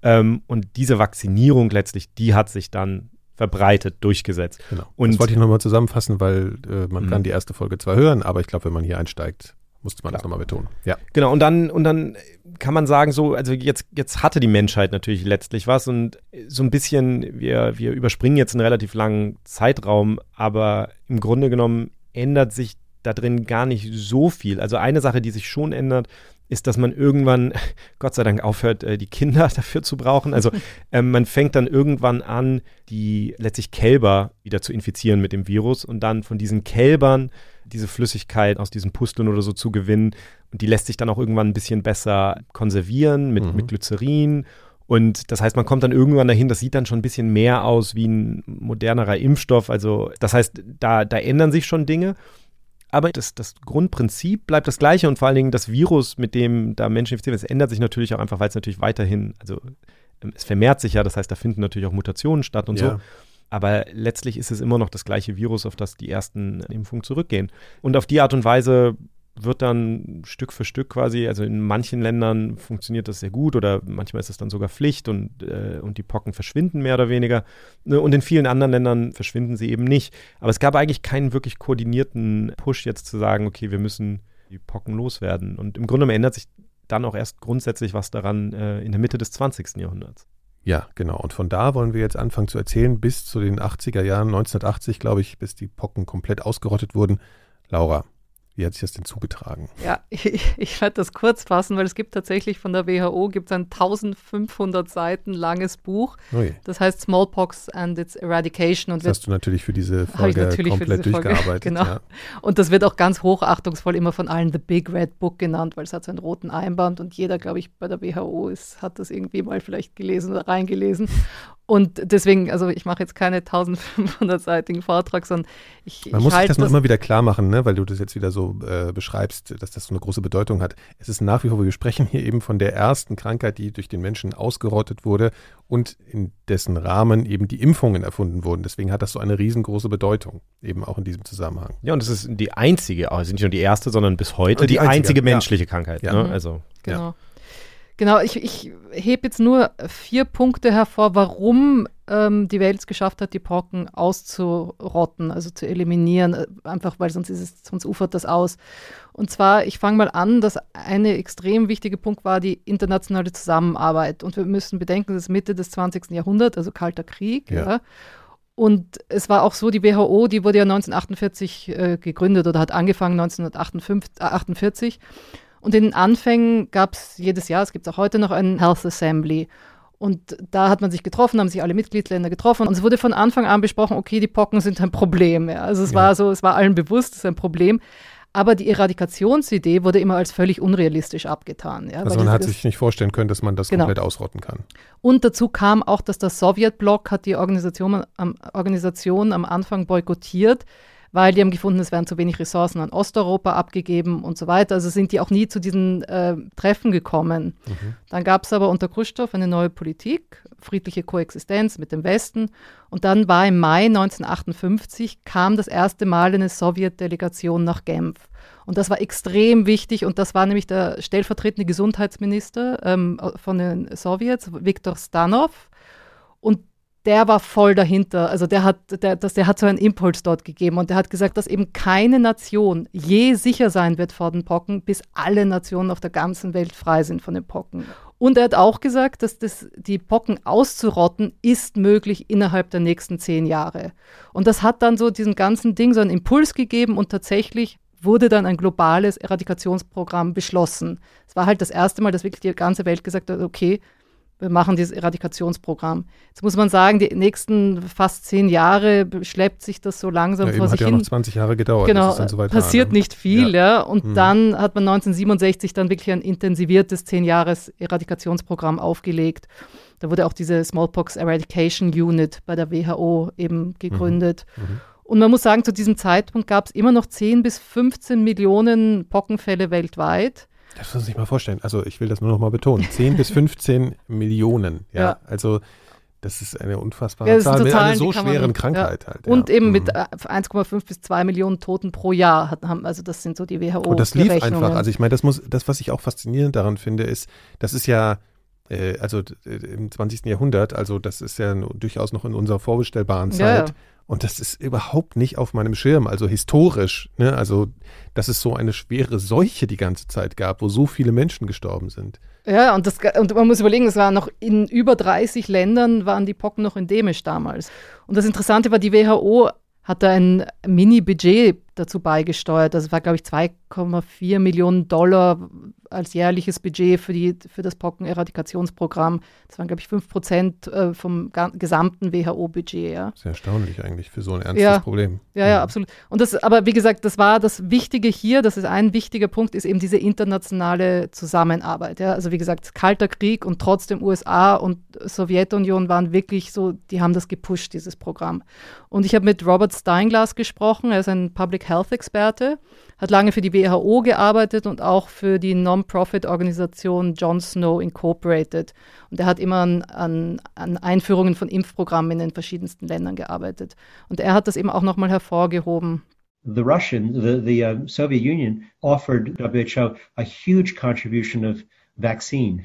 Ähm, und diese Vaccinierung letztlich, die hat sich dann verbreitet, durchgesetzt. Genau. Und das wollte ich nochmal zusammenfassen, weil äh, man mhm. kann die erste Folge zwar hören, aber ich glaube, wenn man hier einsteigt, musste man Klar. das nochmal betonen. Ja. Genau, und dann, und dann kann man sagen, so, also jetzt, jetzt hatte die Menschheit natürlich letztlich was und so ein bisschen, wir, wir überspringen jetzt einen relativ langen Zeitraum, aber im Grunde genommen ändert sich da drin gar nicht so viel. Also eine Sache, die sich schon ändert, ist, dass man irgendwann, Gott sei Dank, aufhört, äh, die Kinder dafür zu brauchen. Also ähm, man fängt dann irgendwann an, die letztlich Kälber wieder zu infizieren mit dem Virus und dann von diesen Kälbern diese Flüssigkeit aus diesen Pusteln oder so zu gewinnen. Und die lässt sich dann auch irgendwann ein bisschen besser konservieren mit, mhm. mit Glycerin. Und das heißt, man kommt dann irgendwann dahin, das sieht dann schon ein bisschen mehr aus wie ein modernerer Impfstoff. Also das heißt, da, da ändern sich schon Dinge. Aber das, das Grundprinzip bleibt das gleiche und vor allen Dingen das Virus, mit dem da Menschen infiziert werden, es ändert sich natürlich auch einfach, weil es natürlich weiterhin, also ähm, es vermehrt sich ja, das heißt, da finden natürlich auch Mutationen statt und ja. so. Aber letztlich ist es immer noch das gleiche Virus, auf das die ersten Impfungen zurückgehen. Und auf die Art und Weise wird dann Stück für Stück quasi, also in manchen Ländern funktioniert das sehr gut oder manchmal ist es dann sogar Pflicht und, äh, und die Pocken verschwinden mehr oder weniger. Ne, und in vielen anderen Ländern verschwinden sie eben nicht. Aber es gab eigentlich keinen wirklich koordinierten Push jetzt zu sagen, okay, wir müssen die Pocken loswerden. Und im Grunde ändert sich dann auch erst grundsätzlich was daran äh, in der Mitte des 20. Jahrhunderts. Ja, genau. Und von da wollen wir jetzt anfangen zu erzählen, bis zu den 80er Jahren, 1980, glaube ich, bis die Pocken komplett ausgerottet wurden. Laura, wie hat sich das denn zugetragen? Ja, ich, ich werde das kurz fassen, weil es gibt tatsächlich von der WHO gibt ein 1500 Seiten langes Buch. Ui. Das heißt Smallpox and its Eradication. Und das hast du natürlich für diese Folge komplett diese durchgearbeitet. Folge, genau. Ja. Und das wird auch ganz hochachtungsvoll immer von allen The Big Red Book genannt, weil es hat so einen roten Einband und jeder, glaube ich, bei der WHO ist, hat das irgendwie mal vielleicht gelesen oder reingelesen. Und deswegen, also ich mache jetzt keine 1500-seitigen Vortrag, sondern ich. Man ich muss sich das, das immer wieder klar machen, ne? weil du das jetzt wieder so äh, beschreibst, dass das so eine große Bedeutung hat. Es ist nach wie vor, wir sprechen hier eben von der ersten Krankheit, die durch den Menschen ausgerottet wurde und in dessen Rahmen eben die Impfungen erfunden wurden. Deswegen hat das so eine riesengroße Bedeutung, eben auch in diesem Zusammenhang. Ja, und es ist die einzige, also nicht nur die erste, sondern bis heute die, die, einzige, einzige menschliche ja. Krankheit. Ja. Ne? Also, genau. Ja. Genau, ich, ich hebe jetzt nur vier Punkte hervor, warum ähm, die Welt es geschafft hat, die Brocken auszurotten, also zu eliminieren, äh, einfach weil sonst, ist es, sonst ufert das aus. Und zwar, ich fange mal an, dass eine extrem wichtige Punkt war die internationale Zusammenarbeit. Und wir müssen bedenken, das ist Mitte des 20. Jahrhunderts, also Kalter Krieg. Ja. ja. Und es war auch so, die WHO, die wurde ja 1948 äh, gegründet oder hat angefangen 1948. Und in den Anfängen gab es jedes Jahr, es gibt auch heute noch ein Health Assembly. Und da hat man sich getroffen, haben sich alle Mitgliedsländer getroffen und es wurde von Anfang an besprochen, okay, die Pocken sind ein Problem. Ja. Also es ja. war so, es war allen bewusst, es ist ein Problem. Aber die Eradikationsidee wurde immer als völlig unrealistisch abgetan. Ja, also man hat sich nicht vorstellen können, dass man das genau. komplett ausrotten kann. Und dazu kam auch, dass der Sowjetblock hat die Organisation am, Organisation am Anfang boykottiert, weil die haben gefunden, es werden zu wenig Ressourcen an Osteuropa abgegeben und so weiter. Also sind die auch nie zu diesen äh, Treffen gekommen. Mhm. Dann gab es aber unter Khrushchev eine neue Politik, friedliche Koexistenz mit dem Westen. Und dann war im Mai 1958 kam das erste Mal eine Sowjetdelegation nach Genf. Und das war extrem wichtig und das war nämlich der stellvertretende Gesundheitsminister ähm, von den Sowjets, Viktor Stanov. Und der war voll dahinter. Also der hat, der, das, der hat so einen Impuls dort gegeben und der hat gesagt, dass eben keine Nation je sicher sein wird vor den Pocken, bis alle Nationen auf der ganzen Welt frei sind von den Pocken. Und er hat auch gesagt, dass das, die Pocken auszurotten ist möglich innerhalb der nächsten zehn Jahre. Und das hat dann so diesem ganzen Ding so einen Impuls gegeben und tatsächlich wurde dann ein globales Eradikationsprogramm beschlossen. Es war halt das erste Mal, dass wirklich die ganze Welt gesagt hat, okay, wir machen dieses Eradikationsprogramm. Jetzt muss man sagen, die nächsten fast zehn Jahre schleppt sich das so langsam ja, vor sich hat ja hin. noch 20 Jahre gedauert. Genau, so passiert war, ne? nicht viel, ja. ja. Und mhm. dann hat man 1967 dann wirklich ein intensiviertes zehn Jahres Eradikationsprogramm aufgelegt. Da wurde auch diese Smallpox Eradication Unit bei der WHO eben gegründet. Mhm. Mhm. Und man muss sagen, zu diesem Zeitpunkt gab es immer noch 10 bis 15 Millionen Pockenfälle weltweit. Das muss man sich mal vorstellen. Also ich will das nur noch mal betonen. 10 bis 15 Millionen. Ja? ja. Also das ist eine unfassbare ja, Zahl mit einer so schweren man, Krankheit ja. halt. Ja. Und eben mhm. mit 1,5 äh, bis 2 Millionen Toten pro Jahr haben, also das sind so die WHO. Und das lief einfach. Also ich meine, das muss, das, was ich auch faszinierend daran finde, ist, das ist ja äh, also im 20. Jahrhundert, also das ist ja durchaus noch in unserer vorbestellbaren Zeit. Und das ist überhaupt nicht auf meinem Schirm, also historisch. Ne? Also, dass es so eine schwere Seuche die ganze Zeit gab, wo so viele Menschen gestorben sind. Ja, und, das, und man muss überlegen, es war noch in über 30 Ländern waren die Pocken noch endemisch damals. Und das Interessante war, die WHO hat da ein Mini-Budget dazu beigesteuert. Das war, glaube ich, 2,4 Millionen Dollar als jährliches Budget für, die, für das Pockeneradikationsprogramm. Das waren, glaube ich, 5 Prozent äh, vom gesamten WHO-Budget. Ja. Sehr erstaunlich eigentlich für so ein ernstes ja. Problem. Ja, ja, absolut. Und das, aber wie gesagt, das war das Wichtige hier, das ist ein wichtiger Punkt, ist eben diese internationale Zusammenarbeit. Ja. Also wie gesagt, Kalter Krieg und trotzdem USA und Sowjetunion waren wirklich so, die haben das gepusht, dieses Programm. Und ich habe mit Robert Steinglass gesprochen, er ist ein Public Health Experte hat lange für die WHO gearbeitet und auch für die Non-Profit-Organisation John Snow Incorporated. Und er hat immer an, an, an, Einführungen von Impfprogrammen in den verschiedensten Ländern gearbeitet. Und er hat das eben auch nochmal hervorgehoben. The Russian, the, the uh, Soviet Union offered WHO a huge contribution of vaccine.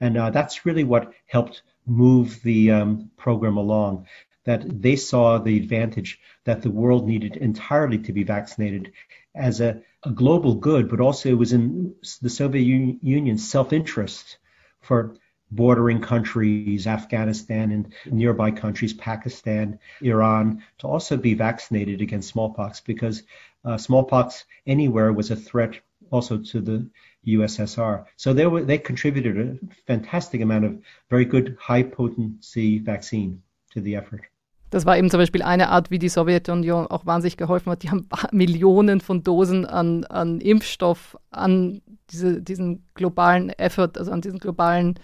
And uh, that's really what helped move the um, program along. That they saw the advantage that the world needed entirely to be vaccinated as a, a global good, but also it was in the Soviet Union's self-interest for bordering countries, Afghanistan and nearby countries, Pakistan, Iran, to also be vaccinated against smallpox because uh, smallpox anywhere was a threat also to the USSR. So they were, they contributed a fantastic amount of very good high potency vaccine to the effort. Das war eben zum Beispiel eine Art, wie die Sowjetunion auch wahnsinnig geholfen hat. Die haben Millionen von Dosen an, an Impfstoff an diese, diesen globalen Effort, also an diesen globalen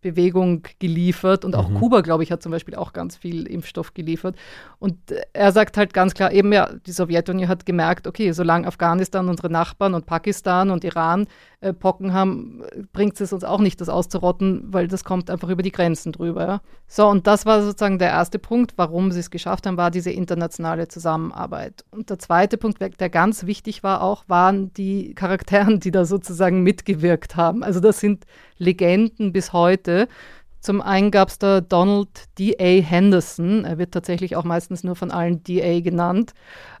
Bewegung geliefert und auch mhm. Kuba, glaube ich, hat zum Beispiel auch ganz viel Impfstoff geliefert. Und er sagt halt ganz klar, eben ja, die Sowjetunion hat gemerkt, okay, solange Afghanistan, unsere Nachbarn und Pakistan und Iran äh, Pocken haben, bringt es uns auch nicht, das auszurotten, weil das kommt einfach über die Grenzen drüber. Ja? So, und das war sozusagen der erste Punkt, warum sie es geschafft haben, war diese internationale Zusammenarbeit. Und der zweite Punkt, der ganz wichtig war auch, waren die Charakteren, die da sozusagen mitgewirkt haben. Also das sind Legenden bis heute. Zum einen gab es da Donald D.A. Henderson, er wird tatsächlich auch meistens nur von allen D.A. genannt.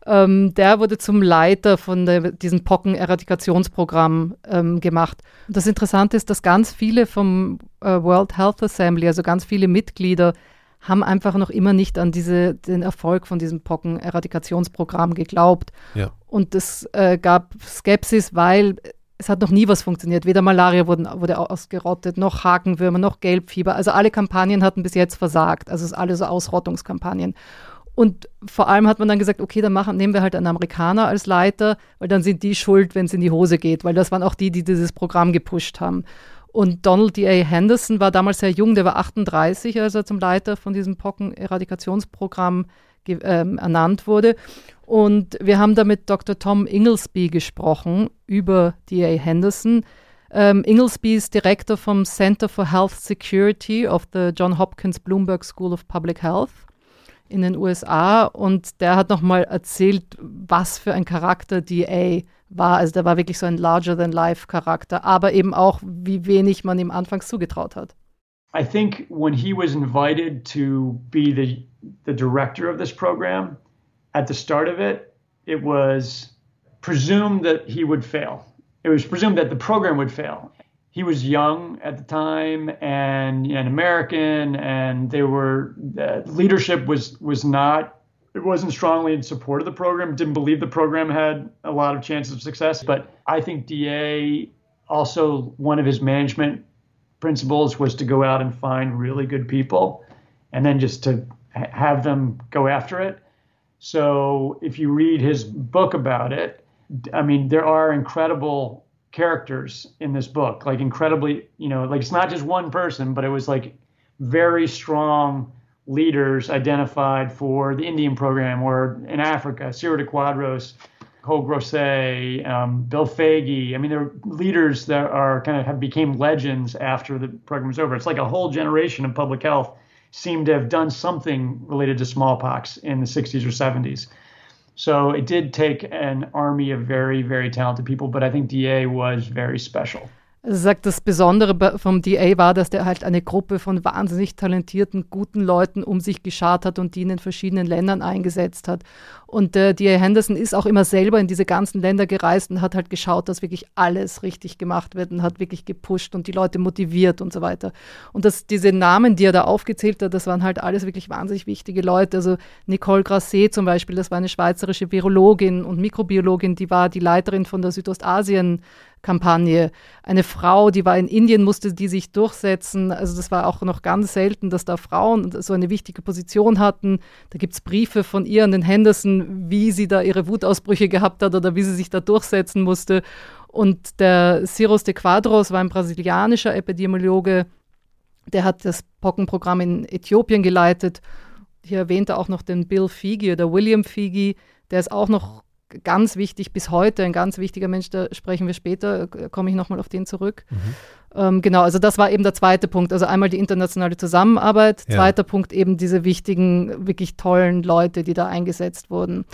Ähm, der wurde zum Leiter von der, diesem Pocken-Eradikationsprogramm ähm, gemacht. Und das Interessante ist, dass ganz viele vom äh, World Health Assembly, also ganz viele Mitglieder, haben einfach noch immer nicht an diese, den Erfolg von diesem Pocken-Eradikationsprogramm geglaubt. Ja. Und es äh, gab Skepsis, weil es hat noch nie was funktioniert. Weder Malaria wurde, wurde ausgerottet, noch Hakenwürmer, noch Gelbfieber. Also alle Kampagnen hatten bis jetzt versagt. Also es ist alle so Ausrottungskampagnen. Und vor allem hat man dann gesagt, okay, dann machen, nehmen wir halt einen Amerikaner als Leiter, weil dann sind die schuld, wenn es in die Hose geht, weil das waren auch die, die dieses Programm gepusht haben. Und Donald D.A. Henderson war damals sehr jung, der war 38, als er zum Leiter von diesem Pocken-Eradikationsprogramm ähm, ernannt wurde. Und wir haben da mit Dr. Tom Inglesby gesprochen über D.A. Henderson. Ähm, Inglesby ist Direktor vom Center for Health Security of the John Hopkins Bloomberg School of Public Health in den USA und der hat nochmal erzählt, was für ein Charakter DA war. Also der war wirklich so ein larger-than-life-Charakter, aber eben auch, wie wenig man ihm anfangs zugetraut hat. I think when he was invited to be the, the director of this program, at the start of it, it was presumed that he would fail. It was presumed that the program would fail. He was young at the time and an American, and they were the leadership was was not it wasn't strongly in support of the program. Didn't believe the program had a lot of chances of success. But I think Da also one of his management principles was to go out and find really good people, and then just to have them go after it. So if you read his book about it, I mean, there are incredible characters in this book, like incredibly, you know, like it's not just one person, but it was like very strong leaders identified for the Indian program or in Africa, Ciro de Quadros, Cole Grosset, um, Bill Fagey. I mean, they're leaders that are kind of have became legends after the program was over. It's like a whole generation of public health seemed to have done something related to smallpox in the 60s or 70s. So it did take an army of very, very talented people, but I think DA was very special. Sagt, das Besondere vom DA war, dass der halt eine Gruppe von wahnsinnig talentierten, guten Leuten um sich geschart hat und die in den verschiedenen Ländern eingesetzt hat. Und äh, DA Henderson ist auch immer selber in diese ganzen Länder gereist und hat halt geschaut, dass wirklich alles richtig gemacht wird und hat wirklich gepusht und die Leute motiviert und so weiter. Und das, diese Namen, die er da aufgezählt hat, das waren halt alles wirklich wahnsinnig wichtige Leute. Also Nicole Grasset zum Beispiel, das war eine schweizerische Virologin und Mikrobiologin, die war die Leiterin von der Südostasien Kampagne. Eine Frau, die war in Indien, musste die sich durchsetzen. Also das war auch noch ganz selten, dass da Frauen so eine wichtige Position hatten. Da gibt es Briefe von ihr an den Henderson, wie sie da ihre Wutausbrüche gehabt hat oder wie sie sich da durchsetzen musste. Und der Ciros de Quadros war ein brasilianischer Epidemiologe, der hat das Pockenprogramm in Äthiopien geleitet. Hier erwähnte auch noch den Bill Figi oder William Figi, der ist auch noch ganz wichtig bis heute, ein ganz wichtiger Mensch, da sprechen wir später, komme ich nochmal auf den zurück. Mhm. Ähm, genau, also das war eben der zweite Punkt. Also einmal die internationale Zusammenarbeit, ja. zweiter Punkt eben diese wichtigen, wirklich tollen Leute, die da eingesetzt wurden.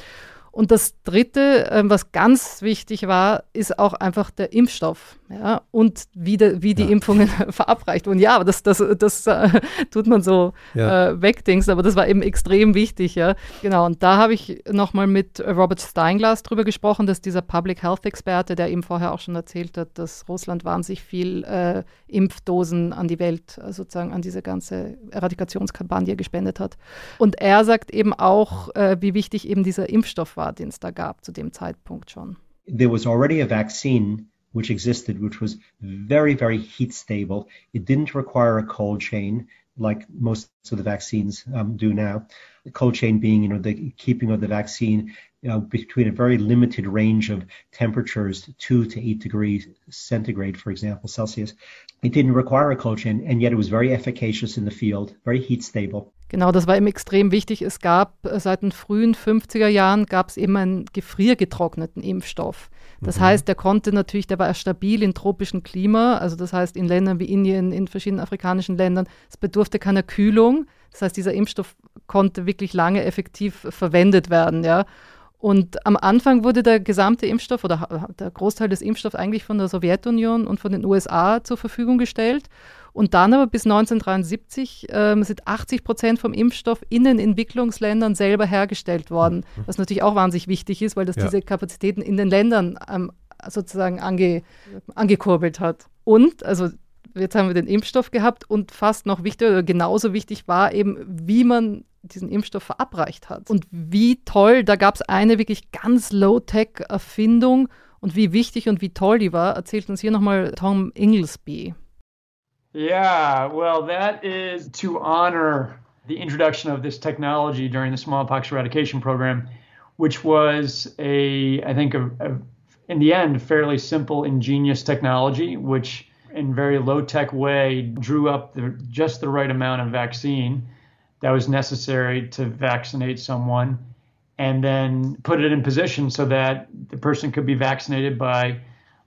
Und das Dritte, ähm, was ganz wichtig war, ist auch einfach der Impfstoff ja, und wie, de, wie die ja. Impfungen verabreicht wurden. Ja, aber das, das, das äh, tut man so ja. äh, wegdings, aber das war eben extrem wichtig. Ja. Genau, und da habe ich nochmal mit Robert Steinglass drüber gesprochen, dass dieser Public Health Experte, der eben vorher auch schon erzählt hat, dass Russland wahnsinnig viel äh, Impfdosen an die Welt, äh, sozusagen an diese ganze Eradikationskampagne gespendet hat. Und er sagt eben auch, wie wichtig eben dieser Impfstoff war da gab zu dem Zeitpunkt schon. There was already a vaccine which existed, which was very, very heat stable. It didn't require a cold chain like most of the vaccines um, do now. The cold chain being, you know, the keeping of the vaccine uh, between a very limited range of temperatures, two to eight degrees centigrade, for example, Celsius. It didn't require a cold chain, and yet it was very efficacious in the field, very heat stable. Genau, das war eben extrem wichtig. Es gab äh, seit den frühen 50er Jahren gab es eben einen gefriergetrockneten Impfstoff. Das mhm. heißt, der konnte natürlich, der war stabil in tropischen Klima, also das heißt in Ländern wie Indien, in verschiedenen afrikanischen Ländern. Es bedurfte keiner Kühlung. Das heißt, dieser Impfstoff konnte wirklich lange effektiv verwendet werden, ja. Und am Anfang wurde der gesamte Impfstoff oder der Großteil des Impfstoffs eigentlich von der Sowjetunion und von den USA zur Verfügung gestellt. Und dann aber bis 1973 ähm, sind 80 Prozent vom Impfstoff in den Entwicklungsländern selber hergestellt worden, mhm. was natürlich auch wahnsinnig wichtig ist, weil das ja. diese Kapazitäten in den Ländern ähm, sozusagen ange, angekurbelt hat. Und, also jetzt haben wir den Impfstoff gehabt und fast noch wichtiger oder genauso wichtig war eben, wie man diesen Impfstoff verabreicht hat. Und wie toll, da gab es eine wirklich ganz Low-Tech-Erfindung und wie wichtig und wie toll die war, erzählt uns hier nochmal Tom Inglesby. Yeah, well, that is to honor the introduction of this technology during the smallpox eradication program, which was a, I think, a, a, in the end, fairly simple, ingenious technology, which in very low tech way drew up the, just the right amount of vaccine that was necessary to vaccinate someone and then put it in position so that the person could be vaccinated by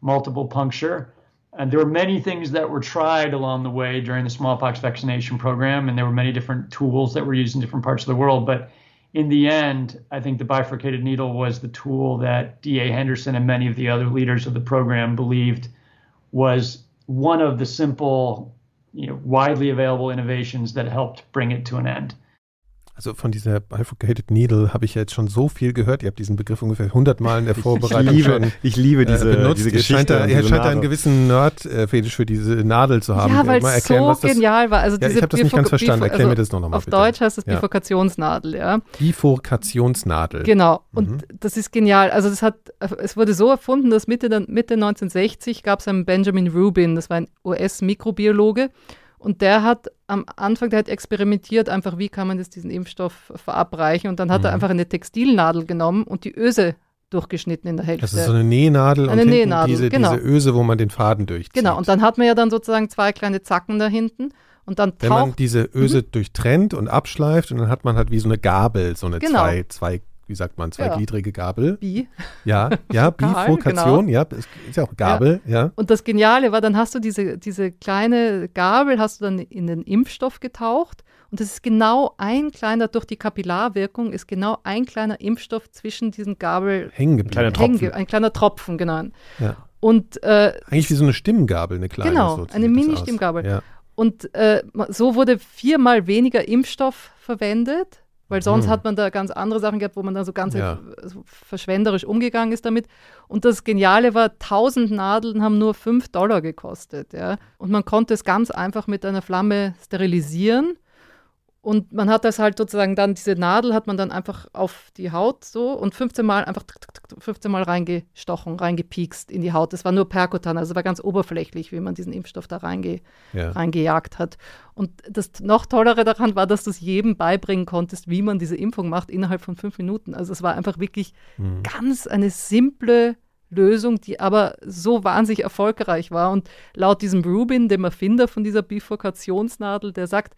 multiple puncture and there were many things that were tried along the way during the smallpox vaccination program, and there were many different tools that were used in different parts of the world. But in the end, I think the bifurcated needle was the tool that D.A. Henderson and many of the other leaders of the program believed was one of the simple, you know, widely available innovations that helped bring it to an end. Also von dieser Bifurcated Needle habe ich jetzt schon so viel gehört. Ihr habt diesen Begriff ungefähr hundertmal in der Vorbereitung ich liebe, schon Ich liebe diese, äh, benutzt. diese Geschichte. Scheint da, er scheint da einen gewissen Nerd-Fetisch für diese Nadel zu haben. Ja, weil es so das, genial war. Also ja, ich habe das nicht ganz verstanden. Erklär also mir das noch mal Auf bitte. Deutsch heißt das Bifurkationsnadel, ja. Bifurkationsnadel. Genau. Und mhm. das ist genial. Also das hat, es wurde so erfunden, dass Mitte, Mitte 1960 gab es einen Benjamin Rubin, das war ein US-Mikrobiologe. Und der hat am Anfang, der hat experimentiert, einfach wie kann man das, diesen Impfstoff verabreichen. Und dann hat mhm. er einfach eine Textilnadel genommen und die Öse durchgeschnitten in der Hälfte. Das ist so eine Nähnadel eine und Nähnadel, diese, genau. diese Öse, wo man den Faden durchzieht. Genau, und dann hat man ja dann sozusagen zwei kleine Zacken da hinten. Und dann Wenn man diese Öse mhm. durchtrennt und abschleift und dann hat man halt wie so eine Gabel, so eine genau. zwei, zwei wie sagt man, zweigliedrige Gabel. Bi. Ja, ja, Bifurkation, genau. ja, ist ja auch Gabel, ja. ja. Und das Geniale war, dann hast du diese, diese kleine Gabel, hast du dann in den Impfstoff getaucht und das ist genau ein kleiner, durch die Kapillarwirkung ist genau ein kleiner Impfstoff zwischen diesen Gabel hängen geblieben. Kleiner Tropfen. ein kleiner Tropfen, genau. Ja. Und, äh, Eigentlich wie so eine Stimmgabel, eine kleine. Genau, so eine Mini-Stimmgabel. Ja. Und äh, so wurde viermal weniger Impfstoff verwendet, weil sonst Mhm. hat man da ganz andere Sachen gehabt, wo man dann so ganz Ja. verschwenderisch umgegangen ist damit. Und das Geniale war, 1000 Nadeln haben nur 5 Dollar gekostet. Ja? Und man konnte es ganz einfach mit einer Flamme sterilisieren. Und man hat das halt sozusagen dann, diese Nadel hat man dann einfach auf die Haut so und 15 Mal einfach tick, tick, tick, 15 Mal reingestochen, reingepiekst in die Haut. Das war nur perkutan, also war ganz oberflächlich, wie man diesen Impfstoff da reinge Ja. reingejagt hat. Und das noch Tollere daran war, dass du es jedem beibringen konntest, wie man diese Impfung macht, innerhalb von fünf Minuten. Also es war einfach wirklich Mhm. ganz eine simple Lösung, die aber so wahnsinnig erfolgreich war. Und laut diesem Rubin, dem Erfinder von dieser Bifurkationsnadel, der sagt,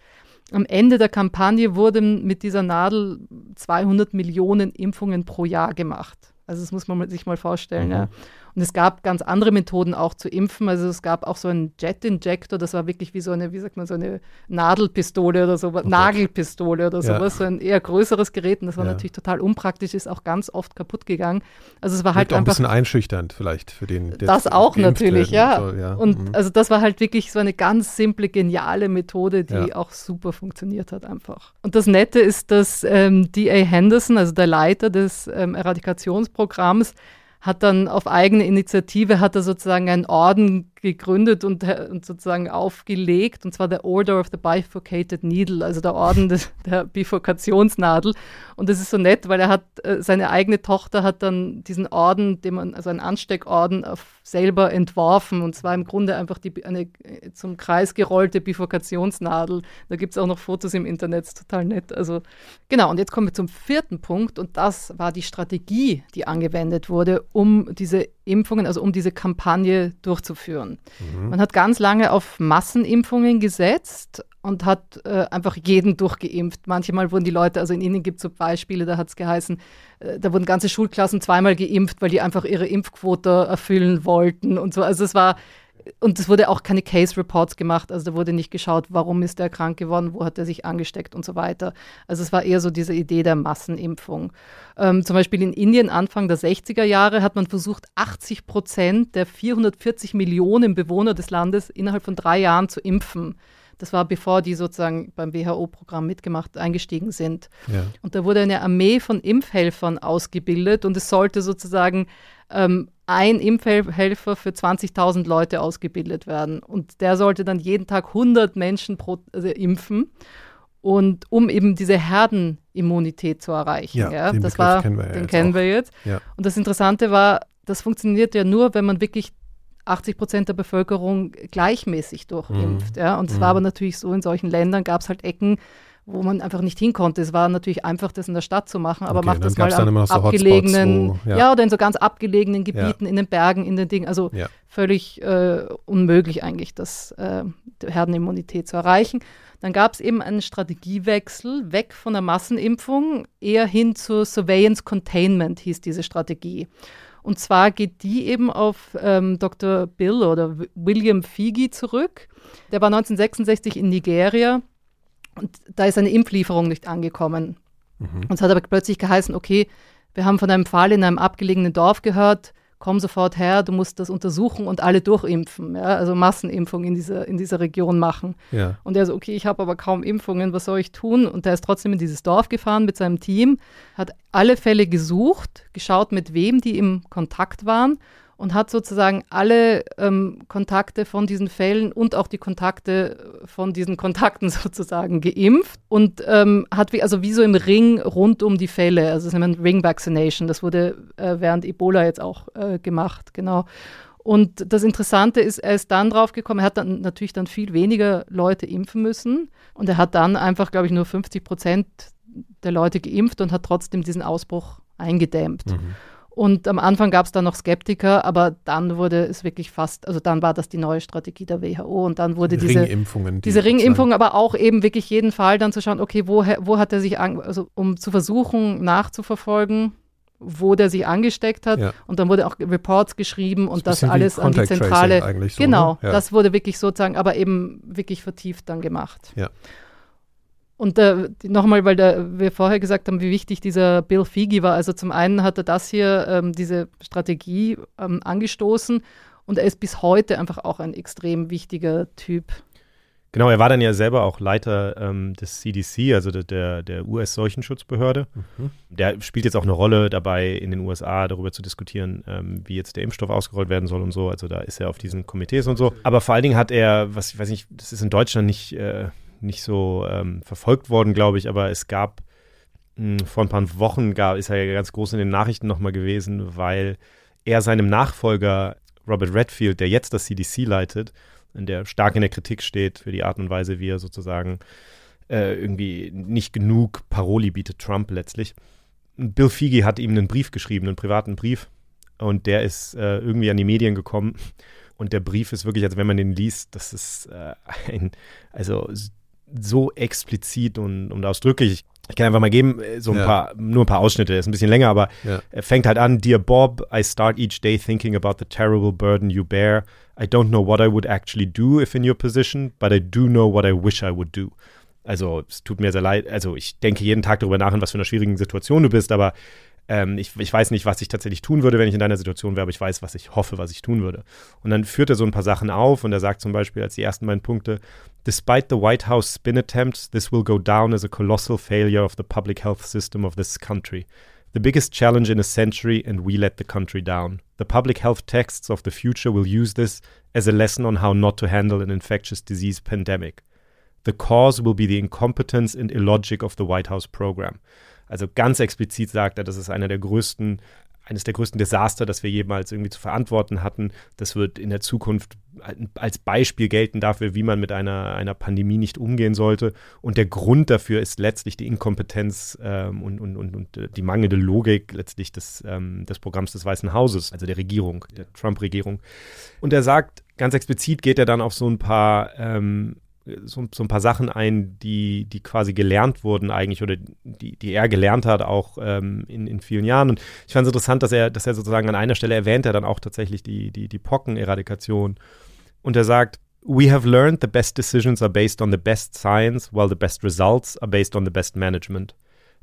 am Ende der Kampagne wurden mit dieser Nadel 200 Millionen Impfungen pro Jahr gemacht. Also das muss man sich mal vorstellen. Mhm. Ja. Und es gab ganz andere Methoden auch zu impfen. Also es gab auch so einen Jet-Injector, das war wirklich wie so eine, wie sagt man, so eine Nadelpistole oder so, Nagelpistole oder Oh Ja. sowas, so ein eher größeres Gerät. Und das war Ja. natürlich total unpraktisch, ist auch ganz oft kaputt gegangen. Also es war Halt halt auch ein einfach bisschen einschüchternd vielleicht für den, der das auch natürlich, ja. soll, ja. Und Mhm. also das war halt wirklich so eine ganz simple, geniale Methode, die auch super funktioniert hat einfach. Und das Nette ist, dass ähm, D.A. Henderson, also der Leiter des ähm, Eradikationsprogramms, hat dann auf eigene Initiative, hat er sozusagen einen Orden gegründet und, äh, und sozusagen aufgelegt, und zwar der Order of the Bifurcated Needle, also der Orden des, der Bifurkationsnadel. Und das ist so nett, weil er hat, äh, seine eigene Tochter hat dann diesen Orden, den man, also einen Ansteckorden selber entworfen, und zwar im Grunde einfach die, eine äh, zum Kreis gerollte Bifurkationsnadel. Da gibt es auch noch Fotos im Internet, ist total nett. Also genau, und jetzt kommen wir zum vierten Punkt, und das war die Strategie, die angewendet wurde, um diese Impfungen, also um diese Kampagne durchzuführen. Man hat ganz lange auf Massenimpfungen gesetzt und hat äh, einfach jeden durchgeimpft. Manchmal wurden die Leute, also in Indien gibt es so Beispiele, da hat es geheißen, äh, da wurden ganze Schulklassen zweimal geimpft, weil die einfach ihre Impfquote erfüllen wollten und so. Also es war, und es wurde auch keine Case Reports gemacht, also da wurde nicht geschaut, warum ist der krank geworden, wo hat er sich angesteckt und so weiter. Also es war eher so diese Idee der Massenimpfung. Ähm, zum Beispiel in Indien Anfang der 60er Jahre hat man versucht, 80 Prozent der 440 Millionen Bewohner des Landes innerhalb von drei Jahren zu impfen. Das war bevor die sozusagen beim WHO-Programm mitgemacht, eingestiegen sind. Ja. Und da wurde eine Armee von Impfhelfern ausgebildet und es sollte sozusagen ähm, ein Impfhelfer für 20.000 Leute ausgebildet werden. Und der sollte dann jeden Tag 100 Menschen pro, also impfen. Und um eben diese Herdenimmunität zu erreichen. Ja, Ja, den das Begriff war, kennen wir ja den jetzt kennen auch. wir jetzt. Ja. Und das Interessante war, das funktioniert ja nur, wenn man wirklich 80 Prozent der Bevölkerung gleichmäßig durchimpft. Ja? Und es Mhm. war aber natürlich so, in solchen Ländern gab es halt Ecken, wo man einfach nicht hin konnte. Es war natürlich einfach, das in der Stadt zu machen, aber Okay, macht das mal am so abgelegenen, wo- ja. ja. oder in so ganz abgelegenen Gebieten, in den Bergen, in den Dingen. Also Ja. völlig äh, unmöglich eigentlich, das äh, Herdenimmunität zu erreichen. Dann gab es eben einen Strategiewechsel weg von der Massenimpfung eher hin zur Surveillance Containment hieß diese Strategie. Und zwar geht die eben auf ähm, Dr. Bill oder William Figi zurück. Der war 1966 in Nigeria und da ist eine Impflieferung nicht angekommen. Und es hat aber plötzlich geheißen, okay, wir haben von einem Fall in einem abgelegenen Dorf gehört, komm sofort her, du musst das untersuchen und alle durchimpfen, ja, also Massenimpfung in dieser, in dieser Region machen. Ja. Und er so, okay, ich habe aber kaum Impfungen, was soll ich tun? Und er ist trotzdem in dieses Dorf gefahren mit seinem Team, hat alle Fälle gesucht, geschaut, mit wem die im Kontakt waren und hat sozusagen alle ähm, Kontakte von diesen Fällen und auch die Kontakte von diesen Kontakten sozusagen geimpft und ähm, hat wie, also wie so im Ring rund um die Fälle, also das nennt man Ring Vaccination, das wurde äh, während Ebola jetzt auch äh, gemacht, genau. Und das Interessante ist, er ist dann drauf gekommen, er hat dann natürlich dann viel weniger Leute impfen müssen und er hat dann einfach, glaube ich, nur 50 Prozent der Leute geimpft und hat trotzdem diesen Ausbruch eingedämmt. Mhm. Und am Anfang gab es da noch Skeptiker, aber dann wurde es wirklich fast, also dann war das die neue Strategie der WHO und dann wurde diese, Ringimpfungen. die diese Ringimpfung, aber auch eben wirklich jeden Fall dann zu schauen, okay, wo, wo hat er sich, an, also um zu versuchen nachzuverfolgen, wo der sich angesteckt hat. Ja. Und dann wurde auch Reports geschrieben und das wie alles an die zentrale. so, genau, ne? Ja. das wurde wirklich sozusagen, aber eben wirklich vertieft dann gemacht. Ja. Und äh, nochmal, weil da, wir vorher gesagt haben, wie wichtig dieser Bill Figi war. Also zum einen hat er das hier, ähm, diese Strategie ähm, angestoßen Und er ist bis heute einfach auch ein extrem wichtiger Typ. Genau, er war dann ja selber auch Leiter ähm, des CDC, also der, der US-Seuchenschutzbehörde. Mhm. Der spielt jetzt auch eine Rolle dabei, in den USA darüber zu diskutieren, ähm, wie jetzt der Impfstoff ausgerollt werden soll und so. Also da ist er auf diesen Komitees und so. Aber vor allen Dingen hat er, was ich weiß nicht, das ist in Deutschland nicht, äh, nicht so ähm, verfolgt worden, glaube ich, aber es gab mh, hm, vor ein paar Wochen gab, ist er ja ganz groß in den Nachrichten nochmal gewesen, weil er seinem Nachfolger Robert Redfield, der jetzt das CDC leitet, in der stark in der Kritik steht für die Art und Weise, wie er sozusagen äh, irgendwie nicht genug Paroli bietet, Trump letztlich. Bill Figi hat ihm einen Brief geschrieben, einen privaten Brief, und der ist äh, irgendwie an die Medien gekommen. Und der Brief ist wirklich, also wenn man den liest, das ist äh, ein, also so explizit und, und ausdrücklich. Ich kann einfach mal geben, äh, so ein ja. paar, nur ein paar Ausschnitte, ist ein bisschen länger, aber ja. er fängt halt an, Dear Bob, I start each day thinking about the terrible burden you bear. I don't know what I would actually do if in your position, but I do know what I wish I would do. Also, es tut mir sehr leid. Also, ich denke jeden Tag darüber nach, in was für einer schwierigen Situation du bist, aber ähm, ich, ich, weiß nicht, was ich tatsächlich tun würde, wenn ich in deiner Situation wäre, aber ich weiß, was ich hoffe, was ich tun würde. Und dann führt er so ein paar Sachen auf und er sagt zum Beispiel als die ersten beiden Punkte, Despite the White House spin attempts, this will go down as a colossal failure of the public health system of this country. The biggest challenge in a century, and we let the country down. The public health texts of the future will use this as a lesson on how not to handle an infectious disease pandemic. The cause will be the incompetence and illogic of the White House program. Also ganz explizit sagt er, das ist einer der größten, eines der größten Desaster, das wir jemals irgendwie zu verantworten hatten. Das wird in der Zukunft als Beispiel gelten dafür, wie man mit einer, einer Pandemie nicht umgehen sollte. Und der Grund dafür ist letztlich die Inkompetenz ähm, und, und, und, und, die mangelnde Logik letztlich des, ähm, des Programms des Weißen Hauses, also der Regierung, der Trump-Regierung. Und er sagt, ganz explizit geht er dann auf so ein paar ähm, so, so, ein paar Sachen ein, die, die quasi gelernt wurden eigentlich oder die, die er gelernt hat auch ähm, in, in vielen Jahren. Und ich fand es interessant, dass er, dass er sozusagen an einer Stelle erwähnt er dann auch tatsächlich die, die, die Pockeneradikation. Und er sagt, We have learned the best decisions are based on the best science, while the best results are based on the best management.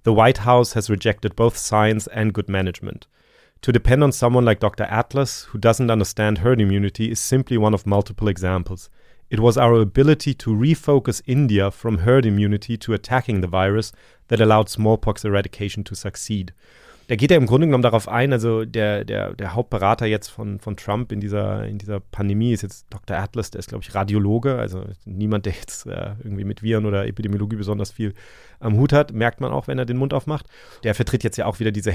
The White House has rejected both science and good management. To depend on someone like Dr. Atlas, who doesn't understand herd immunity, is simply one of multiple examples. It was our ability to refocus India from herd immunity to attacking the virus that allowed smallpox eradication to succeed. da geht er im Grunde genommen darauf ein, also der, der, der Hauptberater jetzt von, von Trump in dieser, in dieser Pandemie ist jetzt Dr. Atlas, der ist, glaube ich, Radiologe, also niemand, der jetzt äh, irgendwie mit Viren oder Epidemiologie besonders viel am Hut hat, merkt man auch, wenn er den Mund aufmacht. Der vertritt jetzt ja auch wieder diese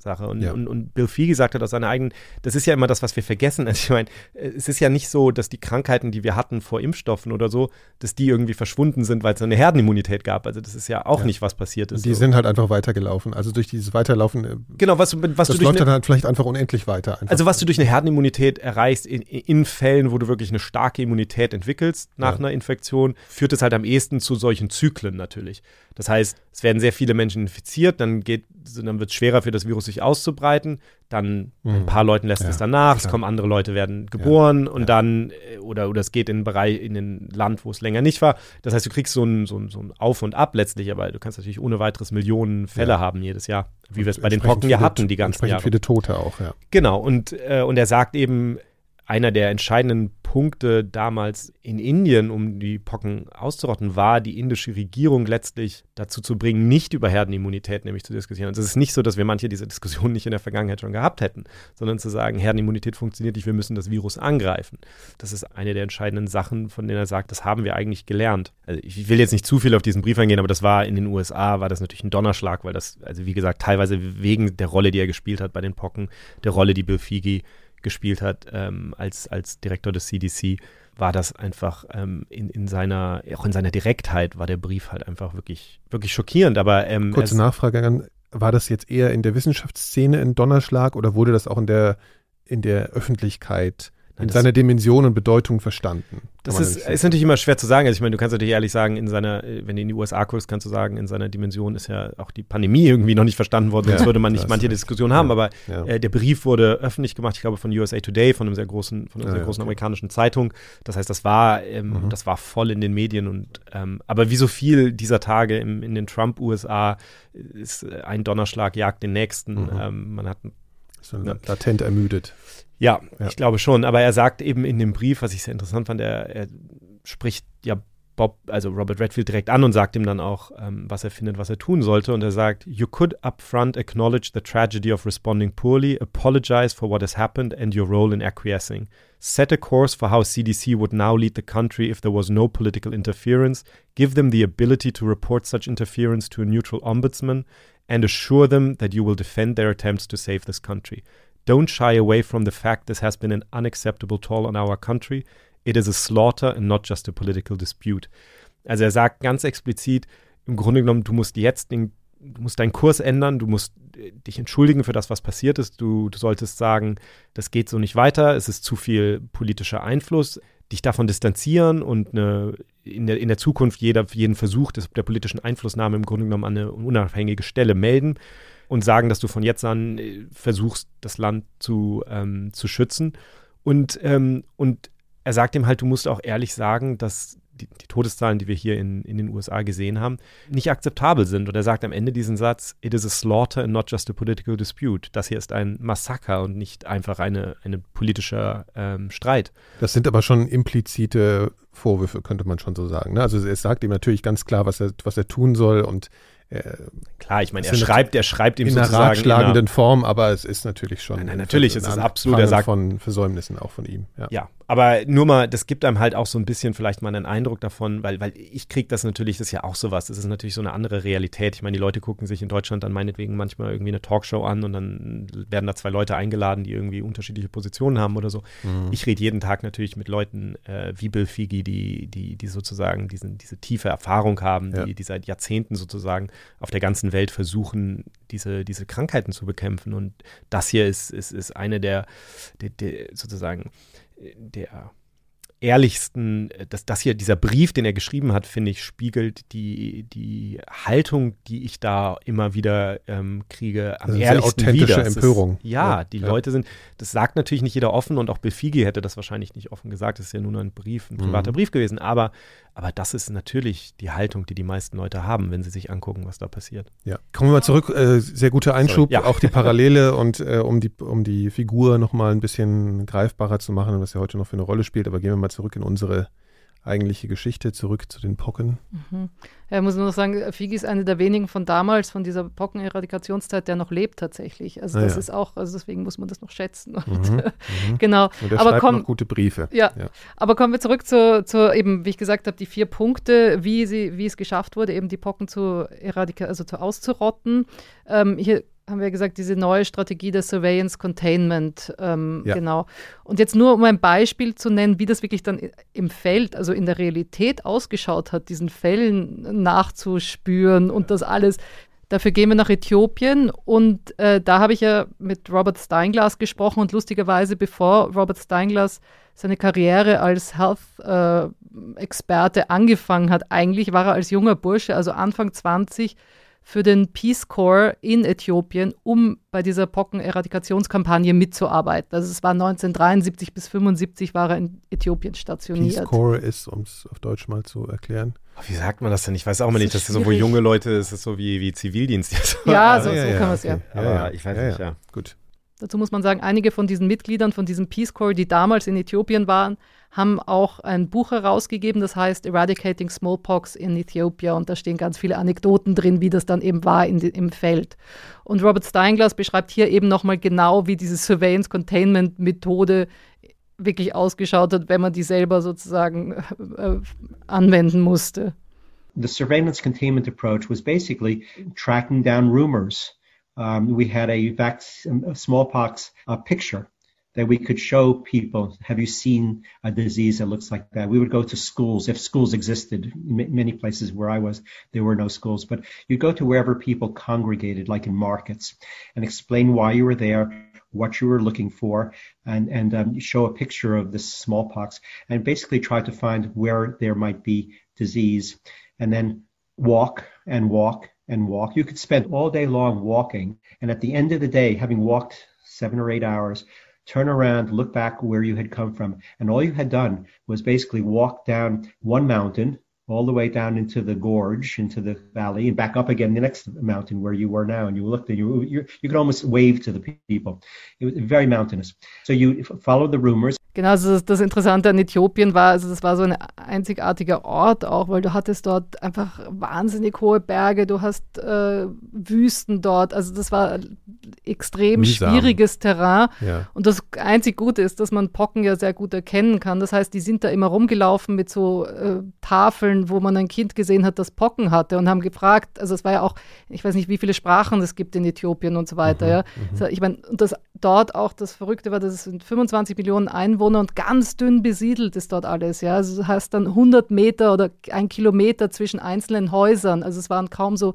Herdenimmunität-Sache. Und, ja. und, und, Bill Fee gesagt hat aus seiner eigenen, das ist ja immer das, was wir vergessen. Also ich meine, es ist ja nicht so, dass die Krankheiten, die wir hatten vor Impfstoffen oder so, dass die irgendwie verschwunden sind, weil es eine Herdenimmunität gab. Also das ist ja auch ja. nicht, was passiert ist. Die so. sind halt einfach weitergelaufen. Also durch dieses Weiterlaufen. Äh, genau, was, was das du läuft dann halt vielleicht einfach unendlich weiter. Einfach. Also was du durch eine Herdenimmunität erreichst in, in, Fällen, wo du wirklich eine starke Immunität entwickelst nach ja. einer Infektion, führt es halt am ehesten zu solchen Zyklen natürlich. Das heißt, es werden sehr viele Menschen infiziert, dann geht, dann wird es schwerer für das Virus sich auszubreiten. Dann mhm. ein paar Leuten lässt ja, es danach, klar. es kommen andere Leute werden geboren ja, und ja. dann äh, oder oder es geht in einen Bereich in ein Land, wo es länger nicht war. Das heißt, du kriegst so ein, so ein, so ein Auf und Ab letztlich, aber du kannst natürlich ohne weiteres Millionen Fälle haben jedes Jahr, wie wir es bei den Pocken ja hatten die ganzen Jahre. viele Tote auch, ja. Genau und äh, und er sagt eben einer der entscheidenden Punkte damals in Indien, um die Pocken auszurotten, war, die indische Regierung letztlich dazu zu bringen, nicht über Herdenimmunität nämlich zu diskutieren. Und es ist nicht so, dass wir manche dieser Diskussionen nicht in der Vergangenheit schon gehabt hätten, sondern zu sagen, Herdenimmunität funktioniert nicht, wir müssen das Virus angreifen. Das ist eine der entscheidenden Sachen, von denen er sagt, das haben wir eigentlich gelernt. Also ich will jetzt nicht zu viel auf diesen Brief eingehen, aber das war in den USA, war das natürlich ein Donnerschlag, weil das, also wie gesagt, teilweise wegen der Rolle, die er gespielt hat bei den Pocken, der Rolle, die Bill Figi gespielt hat ähm, als, als Direktor des CDC, war das einfach ähm, in, in seiner, auch in seiner Direktheit war der Brief halt einfach wirklich, wirklich schockierend. Aber ähm, kurze Nachfrage war das jetzt eher in der Wissenschaftsszene ein Donnerschlag oder wurde das auch in der in der Öffentlichkeit in seiner Dimension und Bedeutung verstanden. Das ist, ist, natürlich immer schwer zu sagen. Also ich meine, du kannst natürlich ehrlich sagen, in seiner, wenn du in die USA guckst, kannst du sagen, in seiner Dimension ist ja auch die Pandemie irgendwie noch nicht verstanden worden, sonst ja, würde man nicht manche Diskussionen haben. Aber ja. äh, der Brief wurde öffentlich gemacht, ich glaube von USA Today, von einem sehr großen, von einer sehr großen okay. amerikanischen Zeitung. Das heißt, das war, ähm, mhm. das war voll in den Medien und ähm, aber wie so viel dieser Tage im, in den Trump-USA ist ein Donnerschlag jagt den nächsten. Mhm. Ähm, man hat So latent ermüdet. Ja, ja, ich glaube schon. Aber er sagt eben in dem Brief, was ich sehr interessant fand, er, er spricht ja Bob, also Robert Redfield direkt an und sagt ihm dann auch, ähm, was er findet, was er tun sollte. Und er sagt, You could upfront acknowledge the tragedy of responding poorly, apologize for what has happened and your role in acquiescing. Set a course for how CDC would now lead the country if there was no political interference. Give them the ability to report such interference to a neutral ombudsman and assure them that you will defend their attempts to save this country. Don't shy away from the fact this has been an unacceptable toll on our country. It is a slaughter and not just a political dispute. Also er sagt ganz explizit, im Grunde genommen, du musst jetzt den, du musst deinen Kurs ändern, du musst äh, dich entschuldigen für das, was passiert ist. Du, du solltest sagen, das geht so nicht weiter, es ist zu viel politischer Einfluss, dich davon distanzieren und eine, in, der, in der Zukunft jeder, jeden Versuch des, der politischen Einflussnahme im Grunde genommen an eine unabhängige Stelle melden und sagen, dass du von jetzt an äh, versuchst, das Land zu, ähm, zu schützen. Und, ähm, und er sagt ihm halt, du musst auch ehrlich sagen, dass die, die, Todeszahlen, die wir hier in, in den USA gesehen haben, nicht akzeptabel sind. Und er sagt am Ende diesen Satz, it is a slaughter and not just a political dispute. Das hier ist ein Massaker und nicht einfach eine, eine politischer ähm, Streit. Das sind aber schon implizite Vorwürfe, könnte man schon so sagen. Ne? Also er sagt ihm natürlich ganz klar, was er, was er tun soll und Klar, ich meine, er schreibt, er schreibt ihm in sozusagen einer ratschlagenden Form, aber es ist natürlich schon. Nein, nein natürlich ist es absolut. Er sagt von Versäumnissen auch von ihm. Ja. ja. Aber nur mal, das gibt einem halt auch so ein bisschen vielleicht mal einen Eindruck davon, weil, weil ich kriege das natürlich, das ist ja auch sowas. Das ist natürlich so eine andere Realität. Ich meine, die Leute gucken sich in Deutschland dann meinetwegen manchmal irgendwie eine Talkshow an und dann werden da zwei Leute eingeladen, die irgendwie unterschiedliche Positionen haben oder so. Mhm. Ich rede jeden Tag natürlich mit Leuten äh, wie Bill Figi, die, die, die sozusagen diesen, diese tiefe Erfahrung haben, ja. die, die seit Jahrzehnten sozusagen auf der ganzen Welt versuchen, diese, diese Krankheiten zu bekämpfen. Und das hier ist, ist, ist eine der, der, der sozusagen der ehrlichsten, äh, dass das hier, dieser Brief, den er geschrieben hat, finde ich, spiegelt die, die Haltung, die ich da immer wieder ähm, kriege, am ehrlichsten authentische wieder. Empörung. Ist, ja, ja, die ja. Leute sind, das sagt natürlich nicht jeder offen und auch Bill Figi hätte das wahrscheinlich nicht offen gesagt, das ist ja nur ein Brief, ein privater mhm. Brief gewesen, aber aber das ist natürlich die Haltung, die die meisten Leute haben, wenn sie sich angucken, was da passiert. Ja, kommen wir mal zurück. Äh, sehr guter Einschub, ja. auch die Parallele und äh, um, die, um die Figur nochmal ein bisschen greifbarer zu machen, was ja heute noch für eine Rolle spielt. Aber gehen wir mal zurück in unsere eigentliche Geschichte zurück zu den Pocken. Mhm. Ja, ich muss nur noch sagen, Figi ist eine der wenigen von damals, von dieser Pockeneradikationszeit, der noch lebt tatsächlich. Also ah, das ja. ist auch, also deswegen muss man das noch schätzen. Und, mhm, mhm. genau. Und er aber schreibt komm, noch gute Briefe. Ja, ja. aber kommen wir zurück zu, zu, eben, wie ich gesagt habe, die vier Punkte, wie, sie, wie es geschafft wurde, eben die Pocken zu eradika also zu auszurotten. Ähm, hier haben wir gesagt, diese neue Strategie der Surveillance Containment. Ähm, ja. Genau. Und jetzt nur, um ein Beispiel zu nennen, wie das wirklich dann im Feld, also in der Realität ausgeschaut hat, diesen Fällen nachzuspüren und das alles. Dafür gehen wir nach Äthiopien und äh, da habe ich ja mit Robert Steinglass gesprochen und lustigerweise, bevor Robert Steinglass seine Karriere als Health-Experte äh, angefangen hat, eigentlich war er als junger Bursche, also Anfang 20, für den Peace Corps in Äthiopien, um bei dieser Pocken-Eradikationskampagne mitzuarbeiten. Also es war 1973 bis 1975 war er in Äthiopien stationiert. Peace Corps ist, um es auf Deutsch mal zu erklären. Wie sagt man das denn? Ich weiß auch mal nicht. Das ist so, wo junge Leute, das ist so wie, wie Zivildienst. Ja, so, ja, so ja, kann man es okay. ja. Aber ich weiß nicht, ja. Gut. Dazu muss man sagen, einige von diesen Mitgliedern von diesem Peace Corps, die damals in Äthiopien waren, haben auch ein Buch herausgegeben, das heißt Eradicating Smallpox in Ethiopia. Und da stehen ganz viele Anekdoten drin, wie das dann eben war in, im Feld. Und Robert Steinglass beschreibt hier eben nochmal genau, wie diese Surveillance Containment Methode wirklich ausgeschaut hat, wenn man die selber sozusagen äh, anwenden musste. The surveillance containment approach was basically tracking down rumors. Um, we had a, vac- a smallpox uh, picture that we could show people, have you seen a disease that looks like that? We would go to schools, if schools existed. In many places where I was, there were no schools, but you'd go to wherever people congregated, like in markets, and explain why you were there, what you were looking for, and, and um, show a picture of this smallpox, and basically try to find where there might be disease, and then walk and walk and walk. You could spend all day long walking, and at the end of the day, having walked seven or eight hours, turn around, look back where you had come from. And all you had done was basically walk down one mountain all the way down into the gorge, into the valley, and back up again the next mountain where you were now. And you looked and you you, you could almost wave to the people. It was very mountainous. So you follow the rumors. Genau, also das, das, Interessante an Äthiopien war, also das war so ein einzigartiger Ort auch, weil du hattest dort einfach wahnsinnig hohe Berge, du hast äh, Wüsten dort, also das war extrem Mühsam. schwieriges Terrain. Ja. Und das einzig Gute ist, dass man Pocken ja sehr gut erkennen kann. Das heißt, die sind da immer rumgelaufen mit so äh, Tafeln, wo man ein Kind gesehen hat, das Pocken hatte und haben gefragt, also es war ja auch, ich weiß nicht, wie viele Sprachen es gibt in Äthiopien und so weiter. Mhm, ja. Mhm. Ich meine, und das dort auch das Verrückte war, dass es sind 25 Millionen Einwohner und ganz dünn besiedelt ist dort alles. Ja. Also du hast dann 100 Meter oder ein Kilometer zwischen einzelnen Häusern. Also es waren kaum so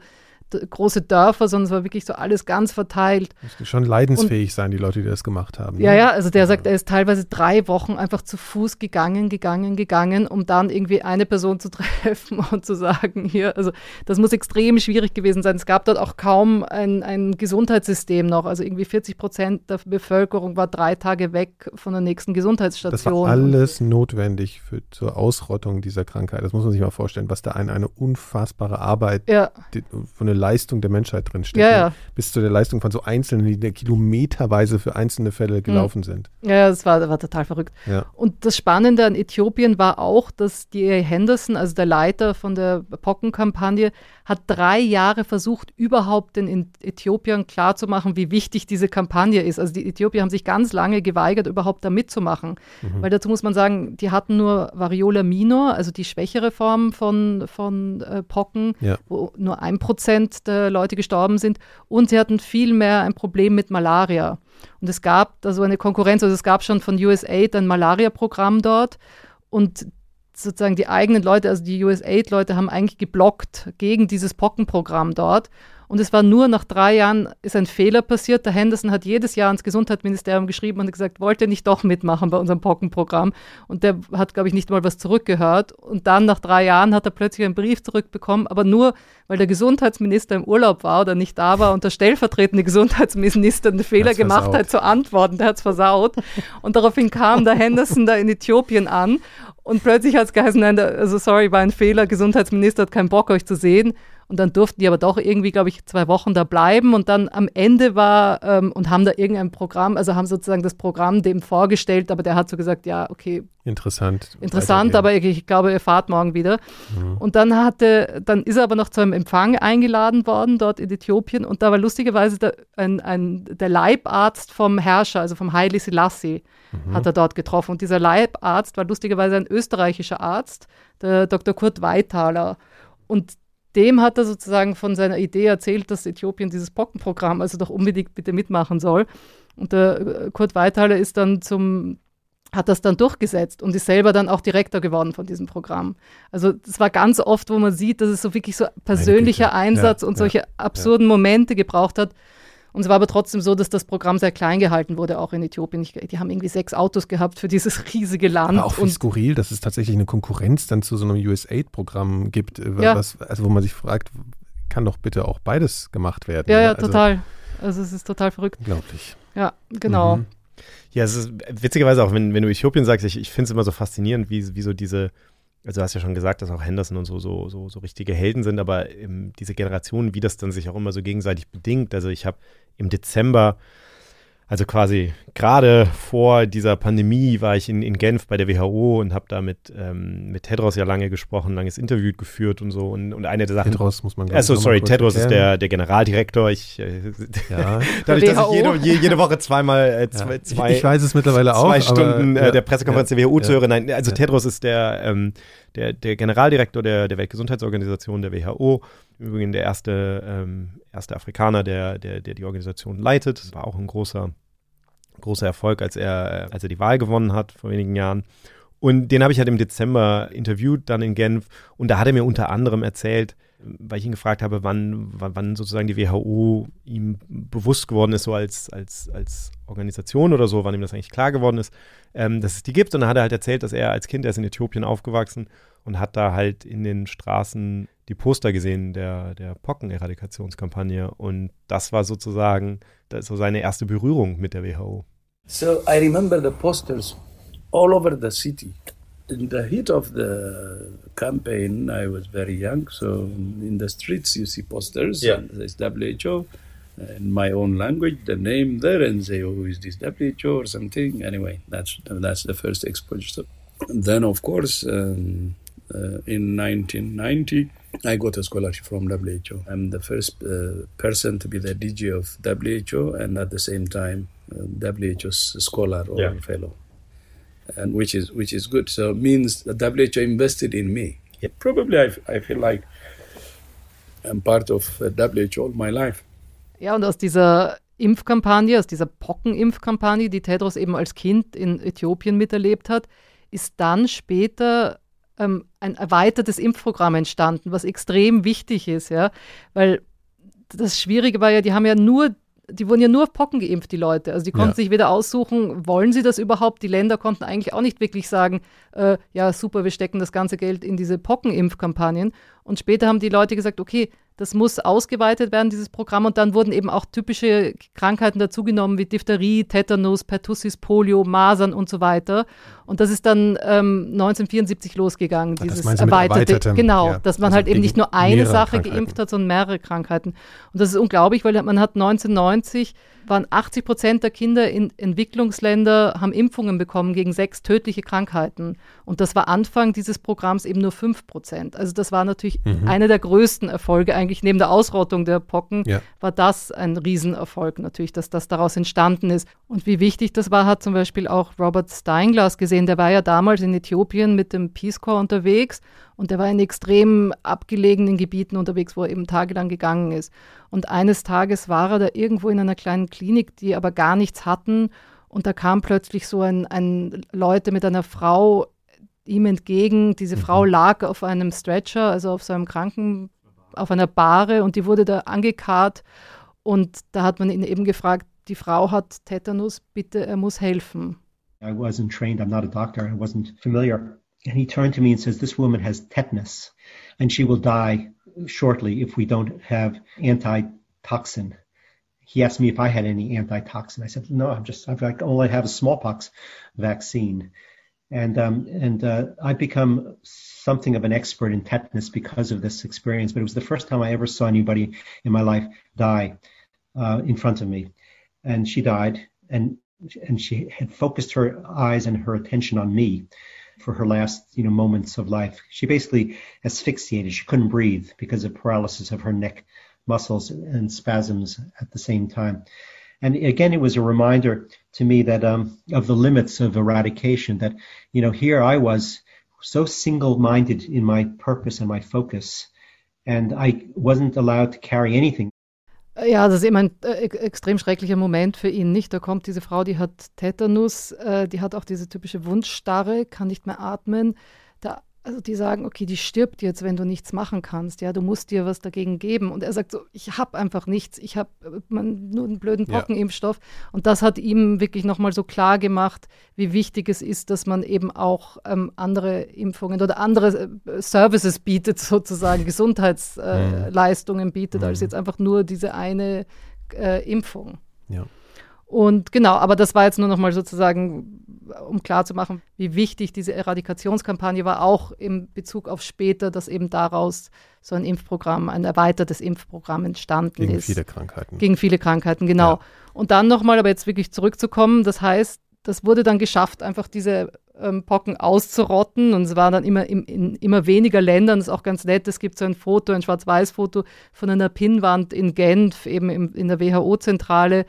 große Dörfer, sondern es war wirklich so alles ganz verteilt. Müsste schon leidensfähig und, sein, die Leute, die das gemacht haben. Ja, ne? ja, also der sagt, er ist teilweise drei Wochen einfach zu Fuß gegangen, gegangen, gegangen, um dann irgendwie eine Person zu treffen und zu sagen, hier, also das muss extrem schwierig gewesen sein. Es gab dort auch kaum ein, ein Gesundheitssystem noch. Also irgendwie 40 Prozent der Bevölkerung war drei Tage weg von der nächsten Gesundheitsstation. Das war alles notwendig für, zur Ausrottung dieser Krankheit. Das muss man sich mal vorstellen, was da eine, eine unfassbare Arbeit ja. die, von der Leistung der Menschheit drinsteckt. Ja, ja. Bis zu der Leistung von so Einzelnen, die kilometerweise für einzelne Fälle gelaufen mhm. sind. Ja, das war, war total verrückt. Ja. Und das Spannende an Äthiopien war auch, dass die Henderson, also der Leiter von der Pockenkampagne, hat drei Jahre versucht, überhaupt den Äthiopiern klarzumachen, wie wichtig diese Kampagne ist. Also die Äthiopier haben sich ganz lange geweigert, überhaupt da mitzumachen. Mhm. Weil dazu muss man sagen, die hatten nur Variola minor, also die schwächere Form von, von äh, Pocken, ja. wo nur ein Prozent der Leute gestorben sind. Und sie hatten viel mehr ein Problem mit Malaria. Und es gab also eine Konkurrenz, also es gab schon von USAID ein Malaria-Programm dort. Und sozusagen die eigenen Leute, also die USAID-Leute haben eigentlich geblockt gegen dieses Pockenprogramm dort. Und es war nur nach drei Jahren ist ein Fehler passiert. Der Henderson hat jedes Jahr ans Gesundheitsministerium geschrieben und gesagt, wollt ihr nicht doch mitmachen bei unserem Pockenprogramm? Und der hat, glaube ich, nicht mal was zurückgehört. Und dann nach drei Jahren hat er plötzlich einen Brief zurückbekommen, aber nur, weil der Gesundheitsminister im Urlaub war oder nicht da war und der stellvertretende Gesundheitsminister einen Fehler gemacht hat zu antworten. Der hat es versaut. Und daraufhin kam der Henderson da in Äthiopien an und plötzlich hat es geheißen, nein, also sorry, war ein Fehler, Gesundheitsminister hat keinen Bock, euch zu sehen. Und dann durften die aber doch irgendwie, glaube ich, zwei Wochen da bleiben. Und dann am Ende war ähm, und haben da irgendein Programm, also haben sozusagen das Programm dem vorgestellt, aber der hat so gesagt, ja, okay. Interessant. Interessant, aber ich, ich, glaube, ihr fahrt morgen wieder. Mhm. Und dann hatte, dann ist er aber noch zu einem Empfang eingeladen worden dort in Äthiopien. Und da war lustigerweise der, ein, ein, der Leibarzt vom Herrscher, also vom Haile Selassie, mhm. hat er dort getroffen. Und dieser Leibarzt war lustigerweise ein österreichischer Arzt, der Dr. Kurt Weithaler. Und dem hat er sozusagen von seiner Idee erzählt, dass Äthiopien dieses Pockenprogramm also doch unbedingt bitte mitmachen soll. Und der äh, Kurt Weithaler ist dann zum hat das dann durchgesetzt und ist selber dann auch Direktor geworden von diesem Programm. Also es war ganz oft, wo man sieht, dass es so wirklich so persönlicher Einsatz ja, und solche ja, absurden ja. Momente gebraucht hat, und es war aber trotzdem so, dass das Programm sehr klein gehalten wurde, auch in Äthiopien. Ich, die haben irgendwie sechs Autos gehabt für dieses riesige Land. Aber auch wie skurril, dass es tatsächlich eine Konkurrenz dann zu so einem USAID-Programm gibt, äh, ja. was, also wo man sich fragt, kann doch bitte auch beides gemacht werden. Ja, ja, also, total. Also es ist total verrückt. Unglaublich. Ja, genau. Mhm. Ja, es ist witzigerweise auch, wenn, wenn du Äthiopien sagst, ich, ich finde es immer so faszinierend, wie, wie so diese, also du hast ja schon gesagt, dass auch Henderson und so, so, so, so richtige Helden sind, aber ähm, diese Generation, wie das dann sich auch immer so gegenseitig bedingt. Also ich habe im Dezember also quasi gerade vor dieser Pandemie war ich in, in Genf bei der WHO und habe da mit, ähm, mit Tedros ja lange gesprochen, langes Interview geführt und so. Und, und eine der Sachen. Tedros muss man Also, sorry, Tedros ist der, der Generaldirektor. Ich, äh, ja. dadurch, dass ich jede, jede Woche zweimal äh, zwei, ja. zwei, ich, weiß es mittlerweile auch. Zwei Stunden aber, äh, der Pressekonferenz der WHO zu hören. Nein, also Tedros ist der, ähm, der, der Generaldirektor der, der Weltgesundheitsorganisation, der WHO. Im Übrigen der erste, ähm, erste Afrikaner, der, der, der die Organisation leitet. Das war auch ein großer, großer Erfolg, als er, als er die Wahl gewonnen hat vor wenigen Jahren. Und den habe ich halt im Dezember interviewt, dann in Genf. Und da hat er mir unter anderem erzählt, weil ich ihn gefragt habe, wann, wann sozusagen die WHO ihm bewusst geworden ist, so als, als, als Organisation oder so, wann ihm das eigentlich klar geworden ist, ähm, dass es die gibt. Und dann hat er halt erzählt, dass er als Kind, er ist in Äthiopien aufgewachsen und hat da halt in den Straßen die Poster gesehen der, der Pockeneradikationskampagne. Und das war sozusagen das so seine erste Berührung mit der WHO. So I remember the posters all over the city in the heat of the campaign, I was very young. So in the streets, you see posters. Yeah. And there's WHO in my own language, the name there, and say, "Oh, is this WHO or something?" Anyway, that's that's the first exposure. And then, of course, um, uh, in 1990, I got a scholarship from WHO. I'm the first uh, person to be the DG of WHO, and at the same time, uh, WHO's scholar or Yeah. fellow and which is which is good. So it means the WHO invested in me. Yep. Probably I, I feel like I'm part of uh, WHO all my life. Ja, und aus dieser Impfkampagne, aus dieser Pockenimpfkampagne, die Tedros eben als Kind in Äthiopien miterlebt hat, ist dann später ähm, ein erweitertes Impfprogramm entstanden, was extrem wichtig ist, ja, weil das Schwierige war ja, die haben ja nur die wurden ja nur auf Pocken geimpft, die Leute. Also die konnten Ja. sich weder aussuchen, wollen sie das überhaupt? Die Länder konnten eigentlich auch nicht wirklich sagen, äh, ja super, wir stecken das ganze Geld in diese Pockenimpfkampagnen. Und später haben die Leute gesagt, okay, das muss ausgeweitet werden, dieses Programm. Und dann wurden eben auch typische Krankheiten dazugenommen, wie Diphtherie, Tetanus, Pertussis, Polio, Masern und so weiter. Und das ist dann ähm, 1974 losgegangen, das dieses mit erweiterte, genau, ja, dass man also halt eben nicht nur eine Sache geimpft hat, sondern mehrere Krankheiten. Und das ist unglaublich, weil man hat 1990 waren 80 Prozent der Kinder in Entwicklungsländer haben Impfungen bekommen gegen sechs tödliche Krankheiten. Und das war Anfang dieses Programms eben nur 5 Prozent. Also das war natürlich Mhm. einer der größten Erfolge eigentlich neben der Ausrottung der Pocken Ja. war das ein Riesenerfolg natürlich, dass das daraus entstanden ist. Und wie wichtig das war, hat zum Beispiel auch Robert Steinglass gesehen. Der war ja damals in Äthiopien mit dem Peace Corps unterwegs und der war in extrem abgelegenen Gebieten unterwegs, wo er eben tagelang gegangen ist. Und eines Tages war er da irgendwo in einer kleinen Klinik, die aber gar nichts hatten. Und da kam plötzlich so ein, ein Leute mit einer Frau ihm entgegen. Diese Frau lag auf einem Stretcher, also auf so einem Kranken, auf einer Bahre und die wurde da angekarrt. Und da hat man ihn eben gefragt, die Frau hat Tetanus, bitte, er muss helfen. I wasn't trained, I'm not a doctor, I wasn't familiar. And he turned to me and says, This woman has tetanus and she will die shortly if we don't have antitoxin. He asked me if I had any antitoxin. I said, No, I'm just, I've like, only have a smallpox vaccine. And, um, and uh, I've become something of an expert in tetanus because of this experience, but it was the first time I ever saw anybody in my life die uh, in front of me. And she died, and and she had focused her eyes and her attention on me for her last you know moments of life. She basically asphyxiated. She couldn't breathe because of paralysis of her neck muscles and spasms at the same time. And again it was a reminder to me that um, of the limits of eradication that you know here i was so single-minded in my purpose and my focus and i wasn't allowed to carry anything Ja, das ist eben ein äh, extrem schrecklicher Moment für ihn, nicht? Da kommt diese Frau, die hat Tetanus, äh, die hat auch diese typische Wundstarre, kann nicht mehr atmen. Da, also die sagen, okay, die stirbt jetzt, wenn du nichts machen kannst. Ja, du musst dir was dagegen geben. Und er sagt so, ich habe einfach nichts. Ich habe nur einen blöden Ja. Pockenimpfstoff. Und das hat ihm wirklich nochmal so klar gemacht, wie wichtig es ist, dass man eben auch ähm, andere Impfungen oder andere äh, Services bietet, sozusagen Gesundheitsleistungen äh, bietet, als jetzt einfach nur diese eine äh, Impfung. Ja. Und genau, aber das war jetzt nur nochmal sozusagen, um klarzumachen, wie wichtig diese Eradikationskampagne war, auch im Bezug auf später, dass eben daraus so ein Impfprogramm, ein erweitertes Impfprogramm entstanden Gegen ist. viele Krankheiten. Gegen viele Krankheiten, genau. Ja. Und dann nochmal, aber jetzt wirklich zurückzukommen, das heißt, das wurde dann geschafft, einfach diese ähm, Pocken auszurotten und es war dann immer im, in immer weniger Ländern, das ist auch ganz nett, es gibt so ein Foto, ein Schwarz-Weiß-Foto von einer Pinnwand in Genf, eben im, in der WHO-Zentrale,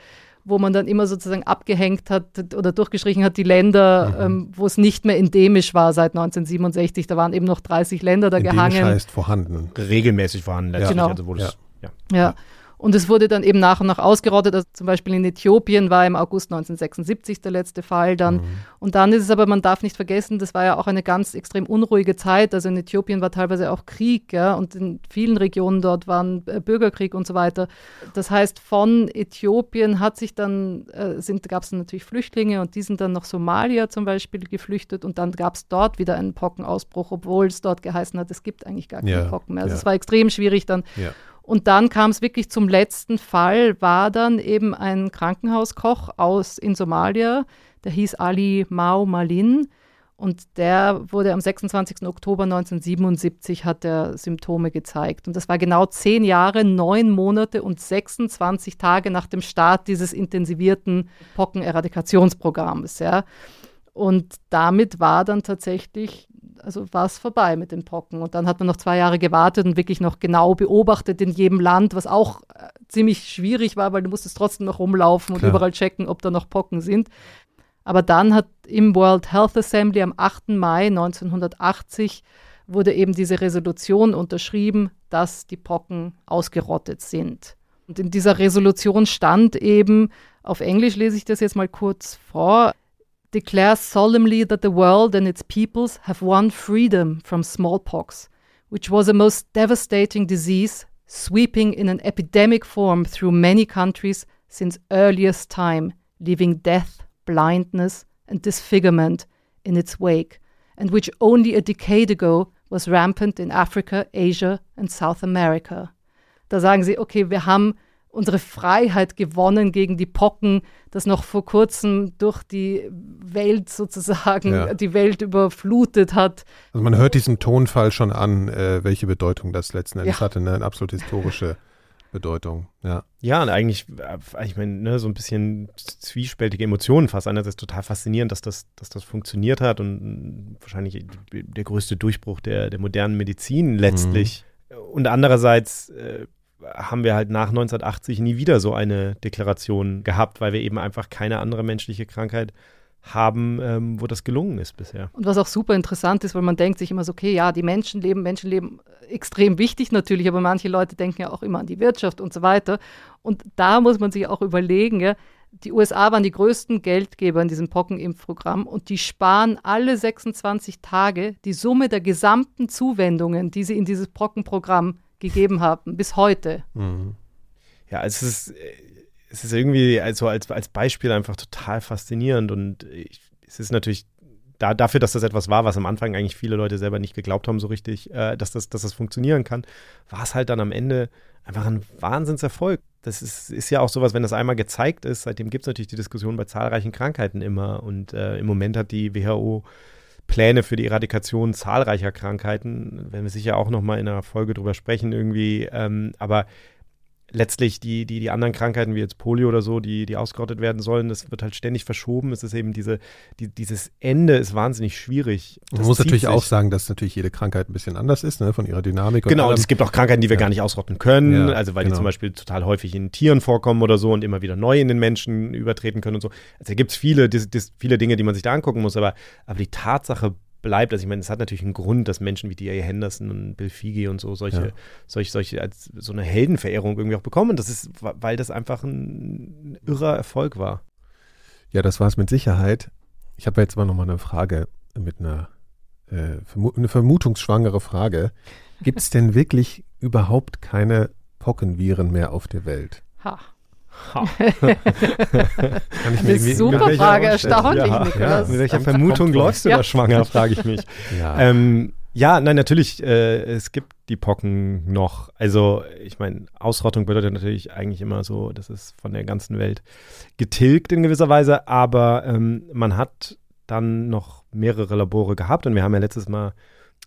wo man dann immer sozusagen abgehängt hat oder durchgestrichen hat, die Länder, Mhm. ähm, wo es nicht mehr endemisch war seit 1967. Da waren eben noch 30 Länder da Endemisch gehangen. heißt vorhanden. Regelmäßig vorhanden letztlich. Genau. Also wo das, ja. Ja. Und es wurde dann eben nach und nach ausgerottet. Also zum Beispiel in Äthiopien war im August 1976 der letzte Fall dann. Mhm. Und dann ist es aber, man darf nicht vergessen, das war ja auch eine ganz extrem unruhige Zeit. Also in Äthiopien war teilweise auch Krieg, ja, und in vielen Regionen dort waren äh, Bürgerkrieg und so weiter. Das heißt, von Äthiopien hat sich dann, äh, gab es dann natürlich Flüchtlinge und die sind dann nach Somalia zum Beispiel geflüchtet und dann gab es dort wieder einen Pockenausbruch, obwohl es dort geheißen hat, es gibt eigentlich gar keine Ja, Pocken mehr. Also ja. es war extrem schwierig dann. Ja. Und dann kam es wirklich zum letzten Fall, war dann eben ein Krankenhauskoch aus in Somalia, der hieß Ali Mau Malin. Und der wurde am 26. Oktober 1977 hat er Symptome gezeigt. Und das war genau zehn Jahre, neun Monate und 26 Tage nach dem Start dieses intensivierten Pockeneradikationsprogramms. Ja. Und damit war dann tatsächlich, also war es vorbei mit den Pocken. Und dann hat man noch zwei Jahre gewartet und wirklich noch genau beobachtet in jedem Land, was auch äh, ziemlich schwierig war, weil du musstest trotzdem noch rumlaufen und Klar. überall checken, ob da noch Pocken sind. Aber dann hat im World Health Assembly am 8. Mai 1980 wurde eben diese Resolution unterschrieben, dass die Pocken ausgerottet sind. Und in dieser Resolution stand eben, auf Englisch lese ich das jetzt mal kurz vor, declares solemnly that the world and its peoples have won freedom from smallpox, which was a most devastating disease sweeping in an epidemic form through many countries since earliest time, leaving death blindness, and disfigurement in its wake, and which only a decade ago was rampant in Africa, Asia and South America. Da sagen sie, okay, wir haben unsere Freiheit gewonnen gegen die Pocken, das noch vor kurzem durch die Welt sozusagen, ja. die Welt überflutet hat. Also man hört diesen Tonfall schon an, äh, welche Bedeutung das letzten Endes ja. hatte, ne? eine absolut historische Bedeutung, ja. Ja, und eigentlich, äh, ich meine, ne, so ein bisschen zwiespältige Emotionen fast. Einerseits total faszinierend, dass das, dass das funktioniert hat und wahrscheinlich der größte Durchbruch der, der modernen Medizin letztlich. Mhm. Und andererseits äh, haben wir halt nach 1980 nie wieder so eine Deklaration gehabt, weil wir eben einfach keine andere menschliche Krankheit haben, ähm, wo das gelungen ist bisher. Und was auch super interessant ist, weil man denkt sich immer so, okay, ja, die Menschenleben, Menschenleben äh, extrem wichtig natürlich, aber manche Leute denken ja auch immer an die Wirtschaft und so weiter. Und da muss man sich auch überlegen, ja, die USA waren die größten Geldgeber in diesem Pockenimpfprogramm und die sparen alle 26 Tage die Summe der gesamten Zuwendungen, die sie in dieses Pockenprogramm gegeben haben, bis heute. Mhm. Ja, es ist, es ist irgendwie also als, als Beispiel einfach total faszinierend und ich, es ist natürlich da, dafür, dass das etwas war, was am Anfang eigentlich viele Leute selber nicht geglaubt haben, so richtig, äh, dass, das, dass das funktionieren kann, war es halt dann am Ende einfach ein Wahnsinnserfolg. Das ist, ist ja auch sowas, wenn das einmal gezeigt ist, seitdem gibt es natürlich die Diskussion bei zahlreichen Krankheiten immer. Und äh, im Moment hat die WHO Pläne für die Eradikation zahlreicher Krankheiten. Werden wir sicher auch nochmal in einer Folge drüber sprechen irgendwie. Ähm, aber letztlich die, die, die anderen Krankheiten wie jetzt Polio oder so, die, die ausgerottet werden sollen, das wird halt ständig verschoben. Es ist eben diese, die, dieses Ende ist wahnsinnig schwierig. Das Man muss natürlich sich. auch sagen, dass natürlich jede Krankheit ein bisschen anders ist, ne, von ihrer Dynamik. Genau, und, es gibt auch Krankheiten, die wir ja. gar nicht ausrotten können, ja, also weil genau. die zum Beispiel total häufig in Tieren vorkommen oder so und immer wieder neu in den Menschen übertreten können und so. Also da gibt es viele, viele Dinge, die man sich da angucken muss, aber, aber die Tatsache bleibt. Also ich meine, es hat natürlich einen Grund, dass Menschen wie D.A. Henderson und Bill Figi und so solche, ja. solche, solche als so eine Heldenverehrung irgendwie auch bekommen. Das ist, weil das einfach ein irrer Erfolg war. Ja, das war es mit Sicherheit. Ich habe jetzt mal nochmal eine Frage mit einer äh, eine vermutungsschwangere Frage. Gibt es denn wirklich überhaupt keine Pockenviren mehr auf der Welt? Ha. Kann ich mir Eine super Frage, erstaunlich, ja, Nikolaus. Ja, mit welcher Vermutung läufst du ja. da schwanger, frage ich mich. Ja. Ähm, ja, nein, natürlich, äh, es gibt die Pocken noch. Also, ich meine, Ausrottung bedeutet natürlich eigentlich immer so, das ist von der ganzen Welt getilgt in gewisser Weise, aber ähm, man hat dann noch mehrere Labore gehabt und wir haben ja letztes Mal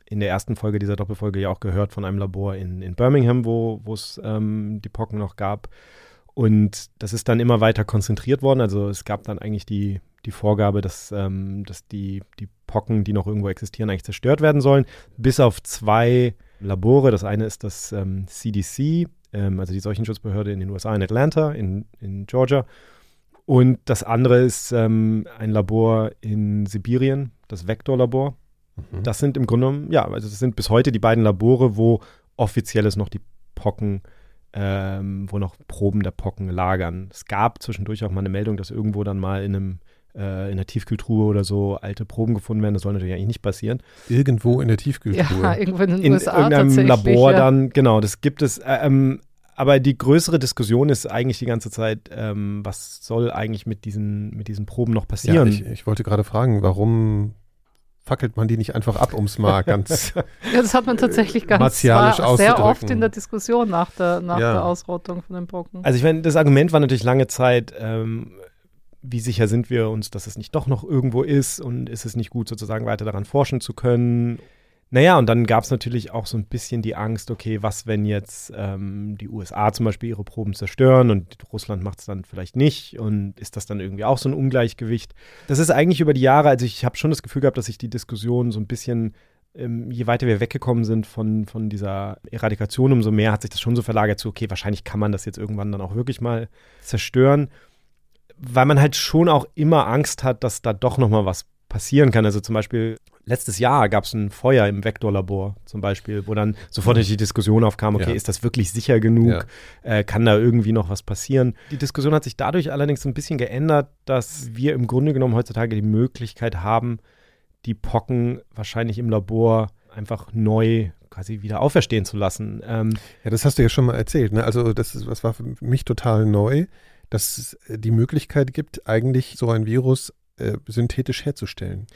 in der ersten Folge dieser Doppelfolge ja auch gehört von einem Labor in, in Birmingham, wo es ähm, die Pocken noch gab. Und das ist dann immer weiter konzentriert worden. Also es gab dann eigentlich die, die Vorgabe, dass, ähm, dass die, die Pocken, die noch irgendwo existieren, eigentlich zerstört werden sollen. Bis auf zwei Labore. Das eine ist das ähm, CDC, ähm, also die Seuchenschutzbehörde in den USA in Atlanta, in, in Georgia. Und das andere ist ähm, ein Labor in Sibirien, das Vektor-Labor. Mhm. Das sind im Grunde genommen, ja, also das sind bis heute die beiden Labore, wo offiziell es noch die Pocken ähm, wo noch Proben der Pocken lagern. Es gab zwischendurch auch mal eine Meldung, dass irgendwo dann mal in einem äh, in der Tiefkühltruhe oder so alte Proben gefunden werden. Das soll natürlich eigentlich nicht passieren. Irgendwo in der Tiefkühltruhe. Ja, irgendwo in den in USA irgendeinem Labor ja. dann, genau, das gibt es. Äh, ähm, aber die größere Diskussion ist eigentlich die ganze Zeit, ähm, was soll eigentlich mit diesen, mit diesen Proben noch passieren? Ja, ich, ich wollte gerade fragen, warum fackelt man die nicht einfach ab, um es mal ganz ja, das hat man tatsächlich ganz martialisch war sehr oft in der Diskussion nach der, nach ja. der Ausrottung von den Pocken. Also ich meine, das Argument war natürlich lange Zeit, ähm, wie sicher sind wir uns, dass es nicht doch noch irgendwo ist und ist es nicht gut, sozusagen weiter daran forschen zu können. Naja, und dann gab es natürlich auch so ein bisschen die Angst, okay, was, wenn jetzt ähm, die USA zum Beispiel ihre Proben zerstören und Russland macht es dann vielleicht nicht und ist das dann irgendwie auch so ein Ungleichgewicht? Das ist eigentlich über die Jahre, also ich habe schon das Gefühl gehabt, dass sich die Diskussion so ein bisschen ähm, je weiter wir weggekommen sind von, von dieser Eradikation, umso mehr hat sich das schon so verlagert zu, okay, wahrscheinlich kann man das jetzt irgendwann dann auch wirklich mal zerstören, weil man halt schon auch immer Angst hat, dass da doch noch mal was passieren kann. Also zum Beispiel letztes Jahr gab es ein Feuer im Vektorlabor zum Beispiel, wo dann sofort die Diskussion aufkam, okay, ja. ist das wirklich sicher genug? Ja. Äh, kann da irgendwie noch was passieren? Die Diskussion hat sich dadurch allerdings ein bisschen geändert, dass wir im Grunde genommen heutzutage die Möglichkeit haben, die Pocken wahrscheinlich im Labor einfach neu quasi wieder auferstehen zu lassen. Ähm, ja, das hast du ja schon mal erzählt. Ne? Also das, ist, das war für mich total neu, dass es die Möglichkeit gibt, eigentlich so ein Virus äh, synthetisch herzustellen.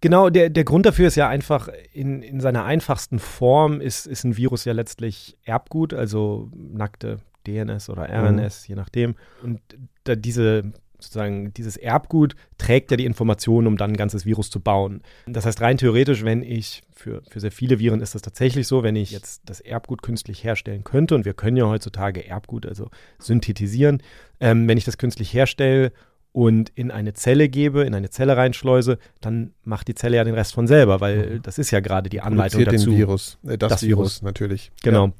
Genau, der, der Grund dafür ist ja einfach, in, in seiner einfachsten Form ist, ist ein Virus ja letztlich Erbgut, also nackte DNS oder RNS, mhm. je nachdem. Und da diese sozusagen dieses Erbgut trägt ja die Informationen, um dann ein ganzes Virus zu bauen. Das heißt, rein theoretisch, wenn ich, für, für sehr viele Viren ist das tatsächlich so, wenn ich jetzt das Erbgut künstlich herstellen könnte, und wir können ja heutzutage Erbgut also synthetisieren, ähm, wenn ich das künstlich herstelle und in eine Zelle gebe, in eine Zelle reinschleuse, dann macht die Zelle ja den Rest von selber, weil mhm. das ist ja gerade die Anleitung dazu. Den Virus, äh, das, das Virus, Virus, natürlich. Genau. Ja.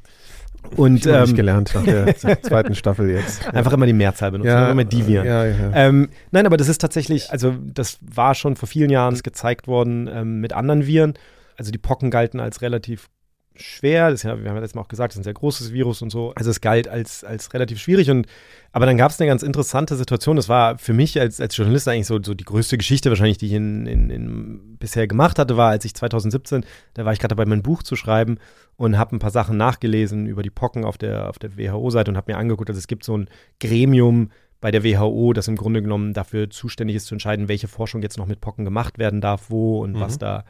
Und ähm, nicht gelernt nach der zweiten Staffel jetzt. Einfach immer die Mehrzahl benutzen, ja, immer die Viren. Ja, ja. Ähm, nein, aber das ist tatsächlich, also das war schon vor vielen Jahren gezeigt worden ähm, mit anderen Viren. Also die Pocken galten als relativ schwer. Das ja, wir haben ja letztes Mal auch gesagt, das ist ein sehr großes Virus und so. Also es galt als, als relativ schwierig. Und, aber dann gab es eine ganz interessante Situation. Das war für mich als, als Journalist eigentlich so, so die größte Geschichte wahrscheinlich, die ich in, in, in bisher gemacht hatte, war, als ich 2017, da war ich gerade dabei, mein Buch zu schreiben und habe ein paar Sachen nachgelesen über die Pocken auf der, auf der WHO-Seite und habe mir angeguckt, dass es gibt so ein Gremium, bei der WHO, das im Grunde genommen dafür zuständig ist, zu entscheiden, welche Forschung jetzt noch mit Pocken gemacht werden darf, wo und mhm. was da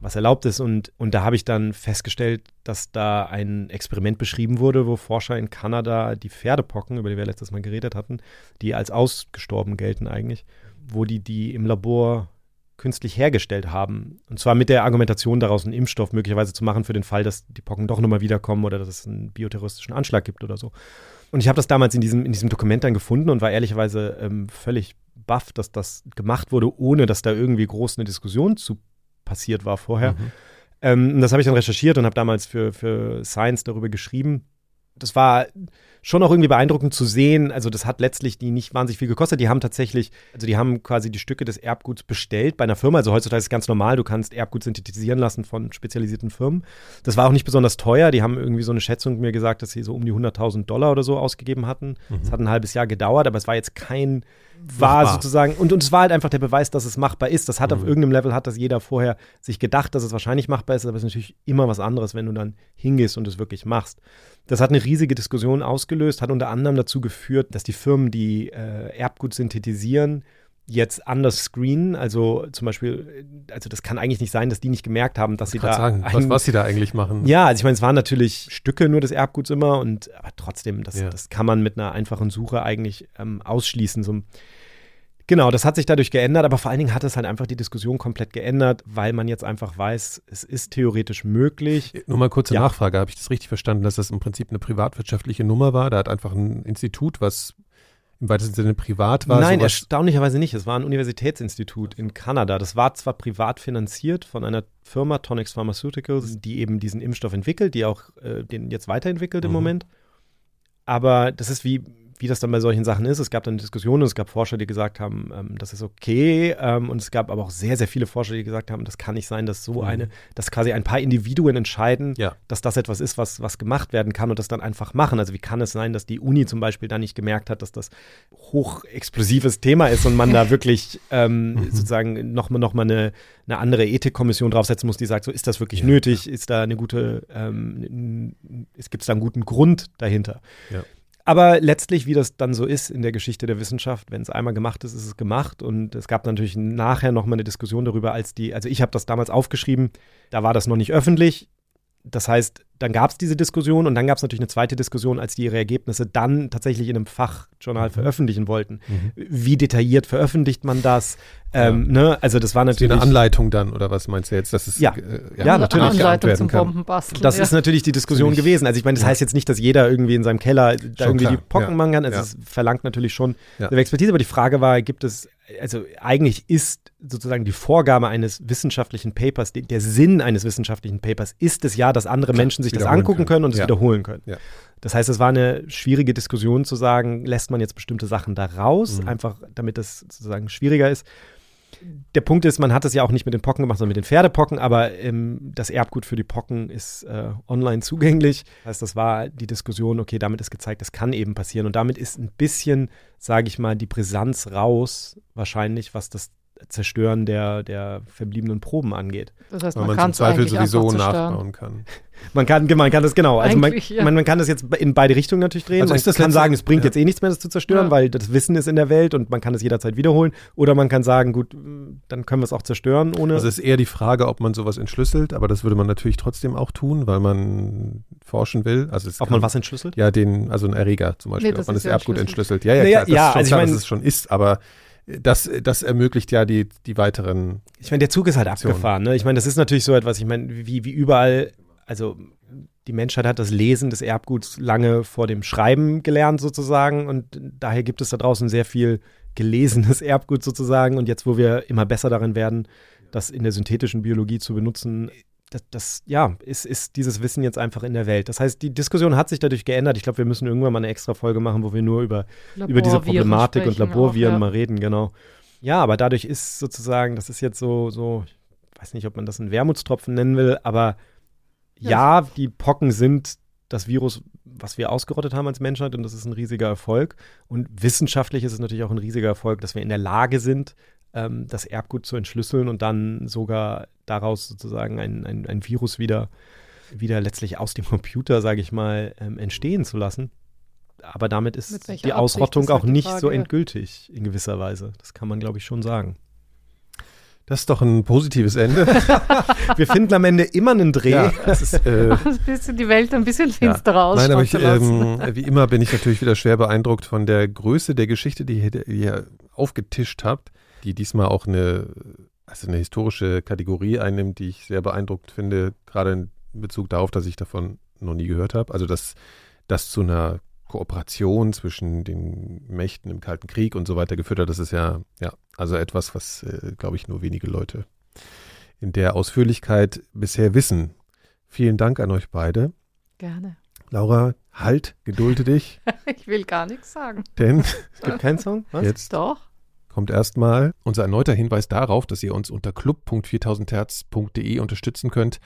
was erlaubt ist. Und, und da habe ich dann festgestellt, dass da ein Experiment beschrieben wurde, wo Forscher in Kanada die Pferdepocken, über die wir letztes Mal geredet hatten, die als ausgestorben gelten eigentlich, wo die die im Labor künstlich hergestellt haben. Und zwar mit der Argumentation daraus, einen Impfstoff möglicherweise zu machen für den Fall, dass die Pocken doch nochmal wiederkommen oder dass es einen bioterroristischen Anschlag gibt oder so. Und ich habe das damals in diesem, in diesem Dokument dann gefunden und war ehrlicherweise ähm, völlig baff, dass das gemacht wurde, ohne dass da irgendwie groß eine Diskussion zu passiert war vorher. Mhm. Ähm, das habe ich dann recherchiert und habe damals für, für Science darüber geschrieben. Das war schon auch irgendwie beeindruckend zu sehen. Also, das hat letztlich die nicht wahnsinnig viel gekostet. Die haben tatsächlich, also die haben quasi die Stücke des Erbguts bestellt bei einer Firma. Also heutzutage ist es ganz normal, du kannst Erbgut synthetisieren lassen von spezialisierten Firmen. Das war auch nicht besonders teuer. Die haben irgendwie so eine Schätzung mir gesagt, dass sie so um die 100.000 Dollar oder so ausgegeben hatten. Es mhm. hat ein halbes Jahr gedauert, aber es war jetzt kein war machbar. sozusagen, und, und es war halt einfach der Beweis, dass es machbar ist. Das hat mhm. auf irgendeinem Level, hat das jeder vorher sich gedacht, dass es wahrscheinlich machbar ist, aber es ist natürlich immer was anderes, wenn du dann hingehst und es wirklich machst. Das hat eine riesige Diskussion ausgelöst, hat unter anderem dazu geführt, dass die Firmen, die äh, Erbgut synthetisieren, jetzt anders screenen. Also zum Beispiel, also das kann eigentlich nicht sein, dass die nicht gemerkt haben, dass sie da. Sagen, ein, was, was sie da eigentlich machen. Ja, also ich meine, es waren natürlich Stücke nur des Erbguts immer und aber trotzdem, das, ja. das kann man mit einer einfachen Suche eigentlich ähm, ausschließen. So, Genau, das hat sich dadurch geändert, aber vor allen Dingen hat es halt einfach die Diskussion komplett geändert, weil man jetzt einfach weiß, es ist theoretisch möglich. Nur mal kurze ja. Nachfrage, habe ich das richtig verstanden, dass das im Prinzip eine privatwirtschaftliche Nummer war? Da hat einfach ein Institut, was im weitesten Sinne privat war? Nein, erstaunlicherweise nicht. Es war ein Universitätsinstitut in Kanada. Das war zwar privat finanziert von einer Firma, Tonix Pharmaceuticals, die eben diesen Impfstoff entwickelt, die auch äh, den jetzt weiterentwickelt im mhm. Moment. Aber das ist wie, wie das dann bei solchen Sachen ist. Es gab dann Diskussionen, es gab Forscher, die gesagt haben, ähm, das ist okay. Ähm, und es gab aber auch sehr, sehr viele Forscher, die gesagt haben, das kann nicht sein, dass so mhm. eine, dass quasi ein paar Individuen entscheiden, ja. dass das etwas ist, was, was gemacht werden kann und das dann einfach machen. Also wie kann es sein, dass die Uni zum Beispiel da nicht gemerkt hat, dass das hochexplosives Thema ist und man da wirklich ähm, mhm. sozusagen nochmal noch mal eine, eine andere Ethikkommission draufsetzen muss, die sagt, so ist das wirklich ja, nötig, ja. ist da eine gute, ähm, es gibt da einen guten Grund dahinter. Ja. Aber letztlich, wie das dann so ist in der Geschichte der Wissenschaft, wenn es einmal gemacht ist, ist es gemacht. Und es gab natürlich nachher noch mal eine Diskussion darüber, als die, also ich habe das damals aufgeschrieben, da war das noch nicht öffentlich. Das heißt, dann gab es diese Diskussion und dann gab es natürlich eine zweite Diskussion, als die ihre Ergebnisse dann tatsächlich in einem Fachjournal mhm. veröffentlichen wollten. Mhm. Wie detailliert veröffentlicht man das? Ja. Ähm, ne? Also das war natürlich eine Anleitung dann oder was meinst du jetzt? Das ist ja, äh, ja, ja natürlich Anleitung zum Bombenbasteln. Das ja. ist natürlich die Diskussion Ziemlich. gewesen. Also ich meine, das heißt jetzt nicht, dass jeder irgendwie in seinem Keller da irgendwie klar. die Pocken machen kann. Also es verlangt natürlich schon ja. Expertise. Aber die Frage war, gibt es also eigentlich ist sozusagen die Vorgabe eines wissenschaftlichen Papers, der Sinn eines wissenschaftlichen Papers ist es ja, dass andere Menschen sich das angucken können, können und es ja. wiederholen können. Ja. Das heißt, es war eine schwierige Diskussion zu sagen, lässt man jetzt bestimmte Sachen da raus, mhm. einfach damit das sozusagen schwieriger ist der Punkt ist, man hat es ja auch nicht mit den Pocken gemacht, sondern mit den Pferdepocken, aber ähm, das Erbgut für die Pocken ist äh, online zugänglich. Das heißt, das war die Diskussion, okay, damit ist gezeigt, das kann eben passieren. Und damit ist ein bisschen, sage ich mal, die Brisanz raus, wahrscheinlich, was das Zerstören der, der verbliebenen Proben angeht. Das heißt, man, man kann es Zweifel sowieso nachbauen kann. Man kann, man kann das genau. Also man, ja. man, man, kann das jetzt in beide Richtungen natürlich drehen. Also man kann sagen, es bringt ja. jetzt eh nichts mehr, das zu zerstören, ja. weil das Wissen ist in der Welt und man kann es jederzeit wiederholen. Oder man kann sagen, gut, dann können wir es auch zerstören ohne. Also es ist eher die Frage, ob man sowas entschlüsselt, aber das würde man natürlich trotzdem auch tun, weil man forschen will. Also ob man was entschlüsselt? Ja, den, also ein Erreger zum Beispiel, nee, ob man das Erbgut entschlüsselt. Ja, ja, naja, klar, ja, also klar, ich mein, dass es schon ist, aber das, das ermöglicht ja die, die weiteren. Ich meine, der Zug ist halt abgefahren. Ne? Ich meine, das ist natürlich so etwas, ich meine, wie, wie überall, also die Menschheit hat das Lesen des Erbguts lange vor dem Schreiben gelernt sozusagen und daher gibt es da draußen sehr viel gelesenes Erbgut sozusagen und jetzt, wo wir immer besser darin werden, das in der synthetischen Biologie zu benutzen, das, das, ja, ist, ist dieses Wissen jetzt einfach in der Welt. Das heißt, die Diskussion hat sich dadurch geändert. Ich glaube, wir müssen irgendwann mal eine extra Folge machen, wo wir nur über, über diese Problematik und Laborviren auch, ja. mal reden, genau. Ja, aber dadurch ist sozusagen, das ist jetzt so, so, ich weiß nicht, ob man das einen Wermutstropfen nennen will, aber ja, ja die Pocken sind das Virus, was wir ausgerottet haben als Menschheit und das ist ein riesiger Erfolg. Und wissenschaftlich ist es natürlich auch ein riesiger Erfolg, dass wir in der Lage sind, ähm, das Erbgut zu entschlüsseln und dann sogar daraus sozusagen ein, ein, ein Virus wieder, wieder letztlich aus dem Computer, sage ich mal, ähm, entstehen zu lassen. Aber damit ist die Ausrottung auch nicht Frage, so endgültig in gewisser Weise. Das kann man, glaube ich, schon sagen. Das ist doch ein positives Ende. Wir finden am Ende immer einen Dreh. Ja, das ist, äh, ein bisschen die Welt ein bisschen finsterer ja. aus. Nein, aber ich, ähm, wie immer bin ich natürlich wieder schwer beeindruckt von der Größe der Geschichte, die hier aufgetischt habt die diesmal auch eine, also eine historische Kategorie einnimmt, die ich sehr beeindruckt finde, gerade in Bezug darauf, dass ich davon noch nie gehört habe. Also dass das zu einer Kooperation zwischen den Mächten im Kalten Krieg und so weiter geführt hat, das ist ja, ja, also etwas, was, äh, glaube ich, nur wenige Leute in der Ausführlichkeit bisher wissen. Vielen Dank an euch beide. Gerne. Laura, halt, gedulde dich. ich will gar nichts sagen. Denn es gibt keinen Song? Was? Jetzt Doch kommt erstmal unser erneuter Hinweis darauf, dass ihr uns unter club.4000herz.de unterstützen könnt.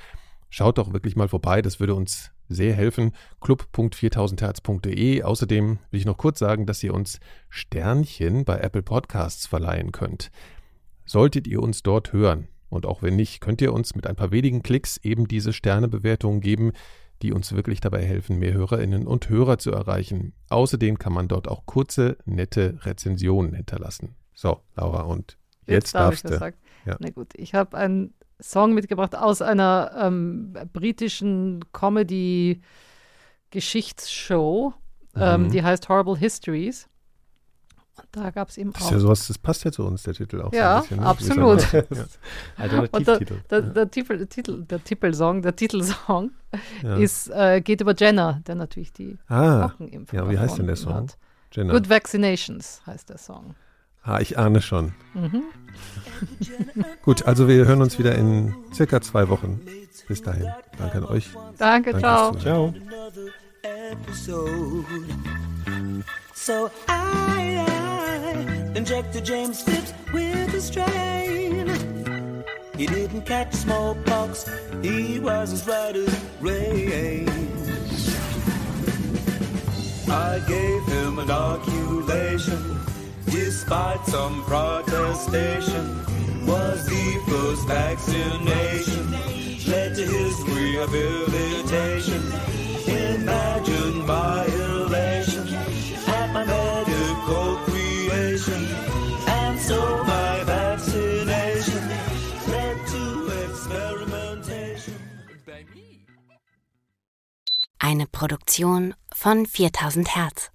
Schaut doch wirklich mal vorbei, das würde uns sehr helfen. club.4000herz.de. Außerdem will ich noch kurz sagen, dass ihr uns Sternchen bei Apple Podcasts verleihen könnt. Solltet ihr uns dort hören, und auch wenn nicht, könnt ihr uns mit ein paar wenigen Klicks eben diese Sternebewertungen geben, die uns wirklich dabei helfen, mehr Hörerinnen und Hörer zu erreichen. Außerdem kann man dort auch kurze, nette Rezensionen hinterlassen. So, Laura, und jetzt, jetzt darfst du. Ja. Na gut, ich habe einen Song mitgebracht aus einer ähm, britischen Comedy-Geschichtsshow, ähm, mhm. die heißt Horrible Histories. Und da gab es eben das auch. Ist ja sowas, das passt ja zu uns, der Titel auch. Ja, so bisschen, ne? absolut. ja. Alternativtitel. Der, der, der, Titel, Titel, der Titelsong, der Titelsong ja. ist, äh, geht über Jenna, der natürlich die ah, Pockenimpfung Ja, wie heißt denn der Song? Good Vaccinations heißt der Song. Ah, ich ahne schon. Mhm. Gut, also wir hören uns wieder in circa zwei Wochen. Bis dahin. Danke an euch. Danke, Danke ciao. Ciao. So I, I injected James Phipps with a strain. He didn't catch smallpox, he was as right as rain. I gave him an inoculation. Despite some protestation, was the first vaccination, led to his rehabilitation. Imagine my elation at my medical creation, and so my vaccination led to experimentation. Eine Produktion von 4000 Hertz.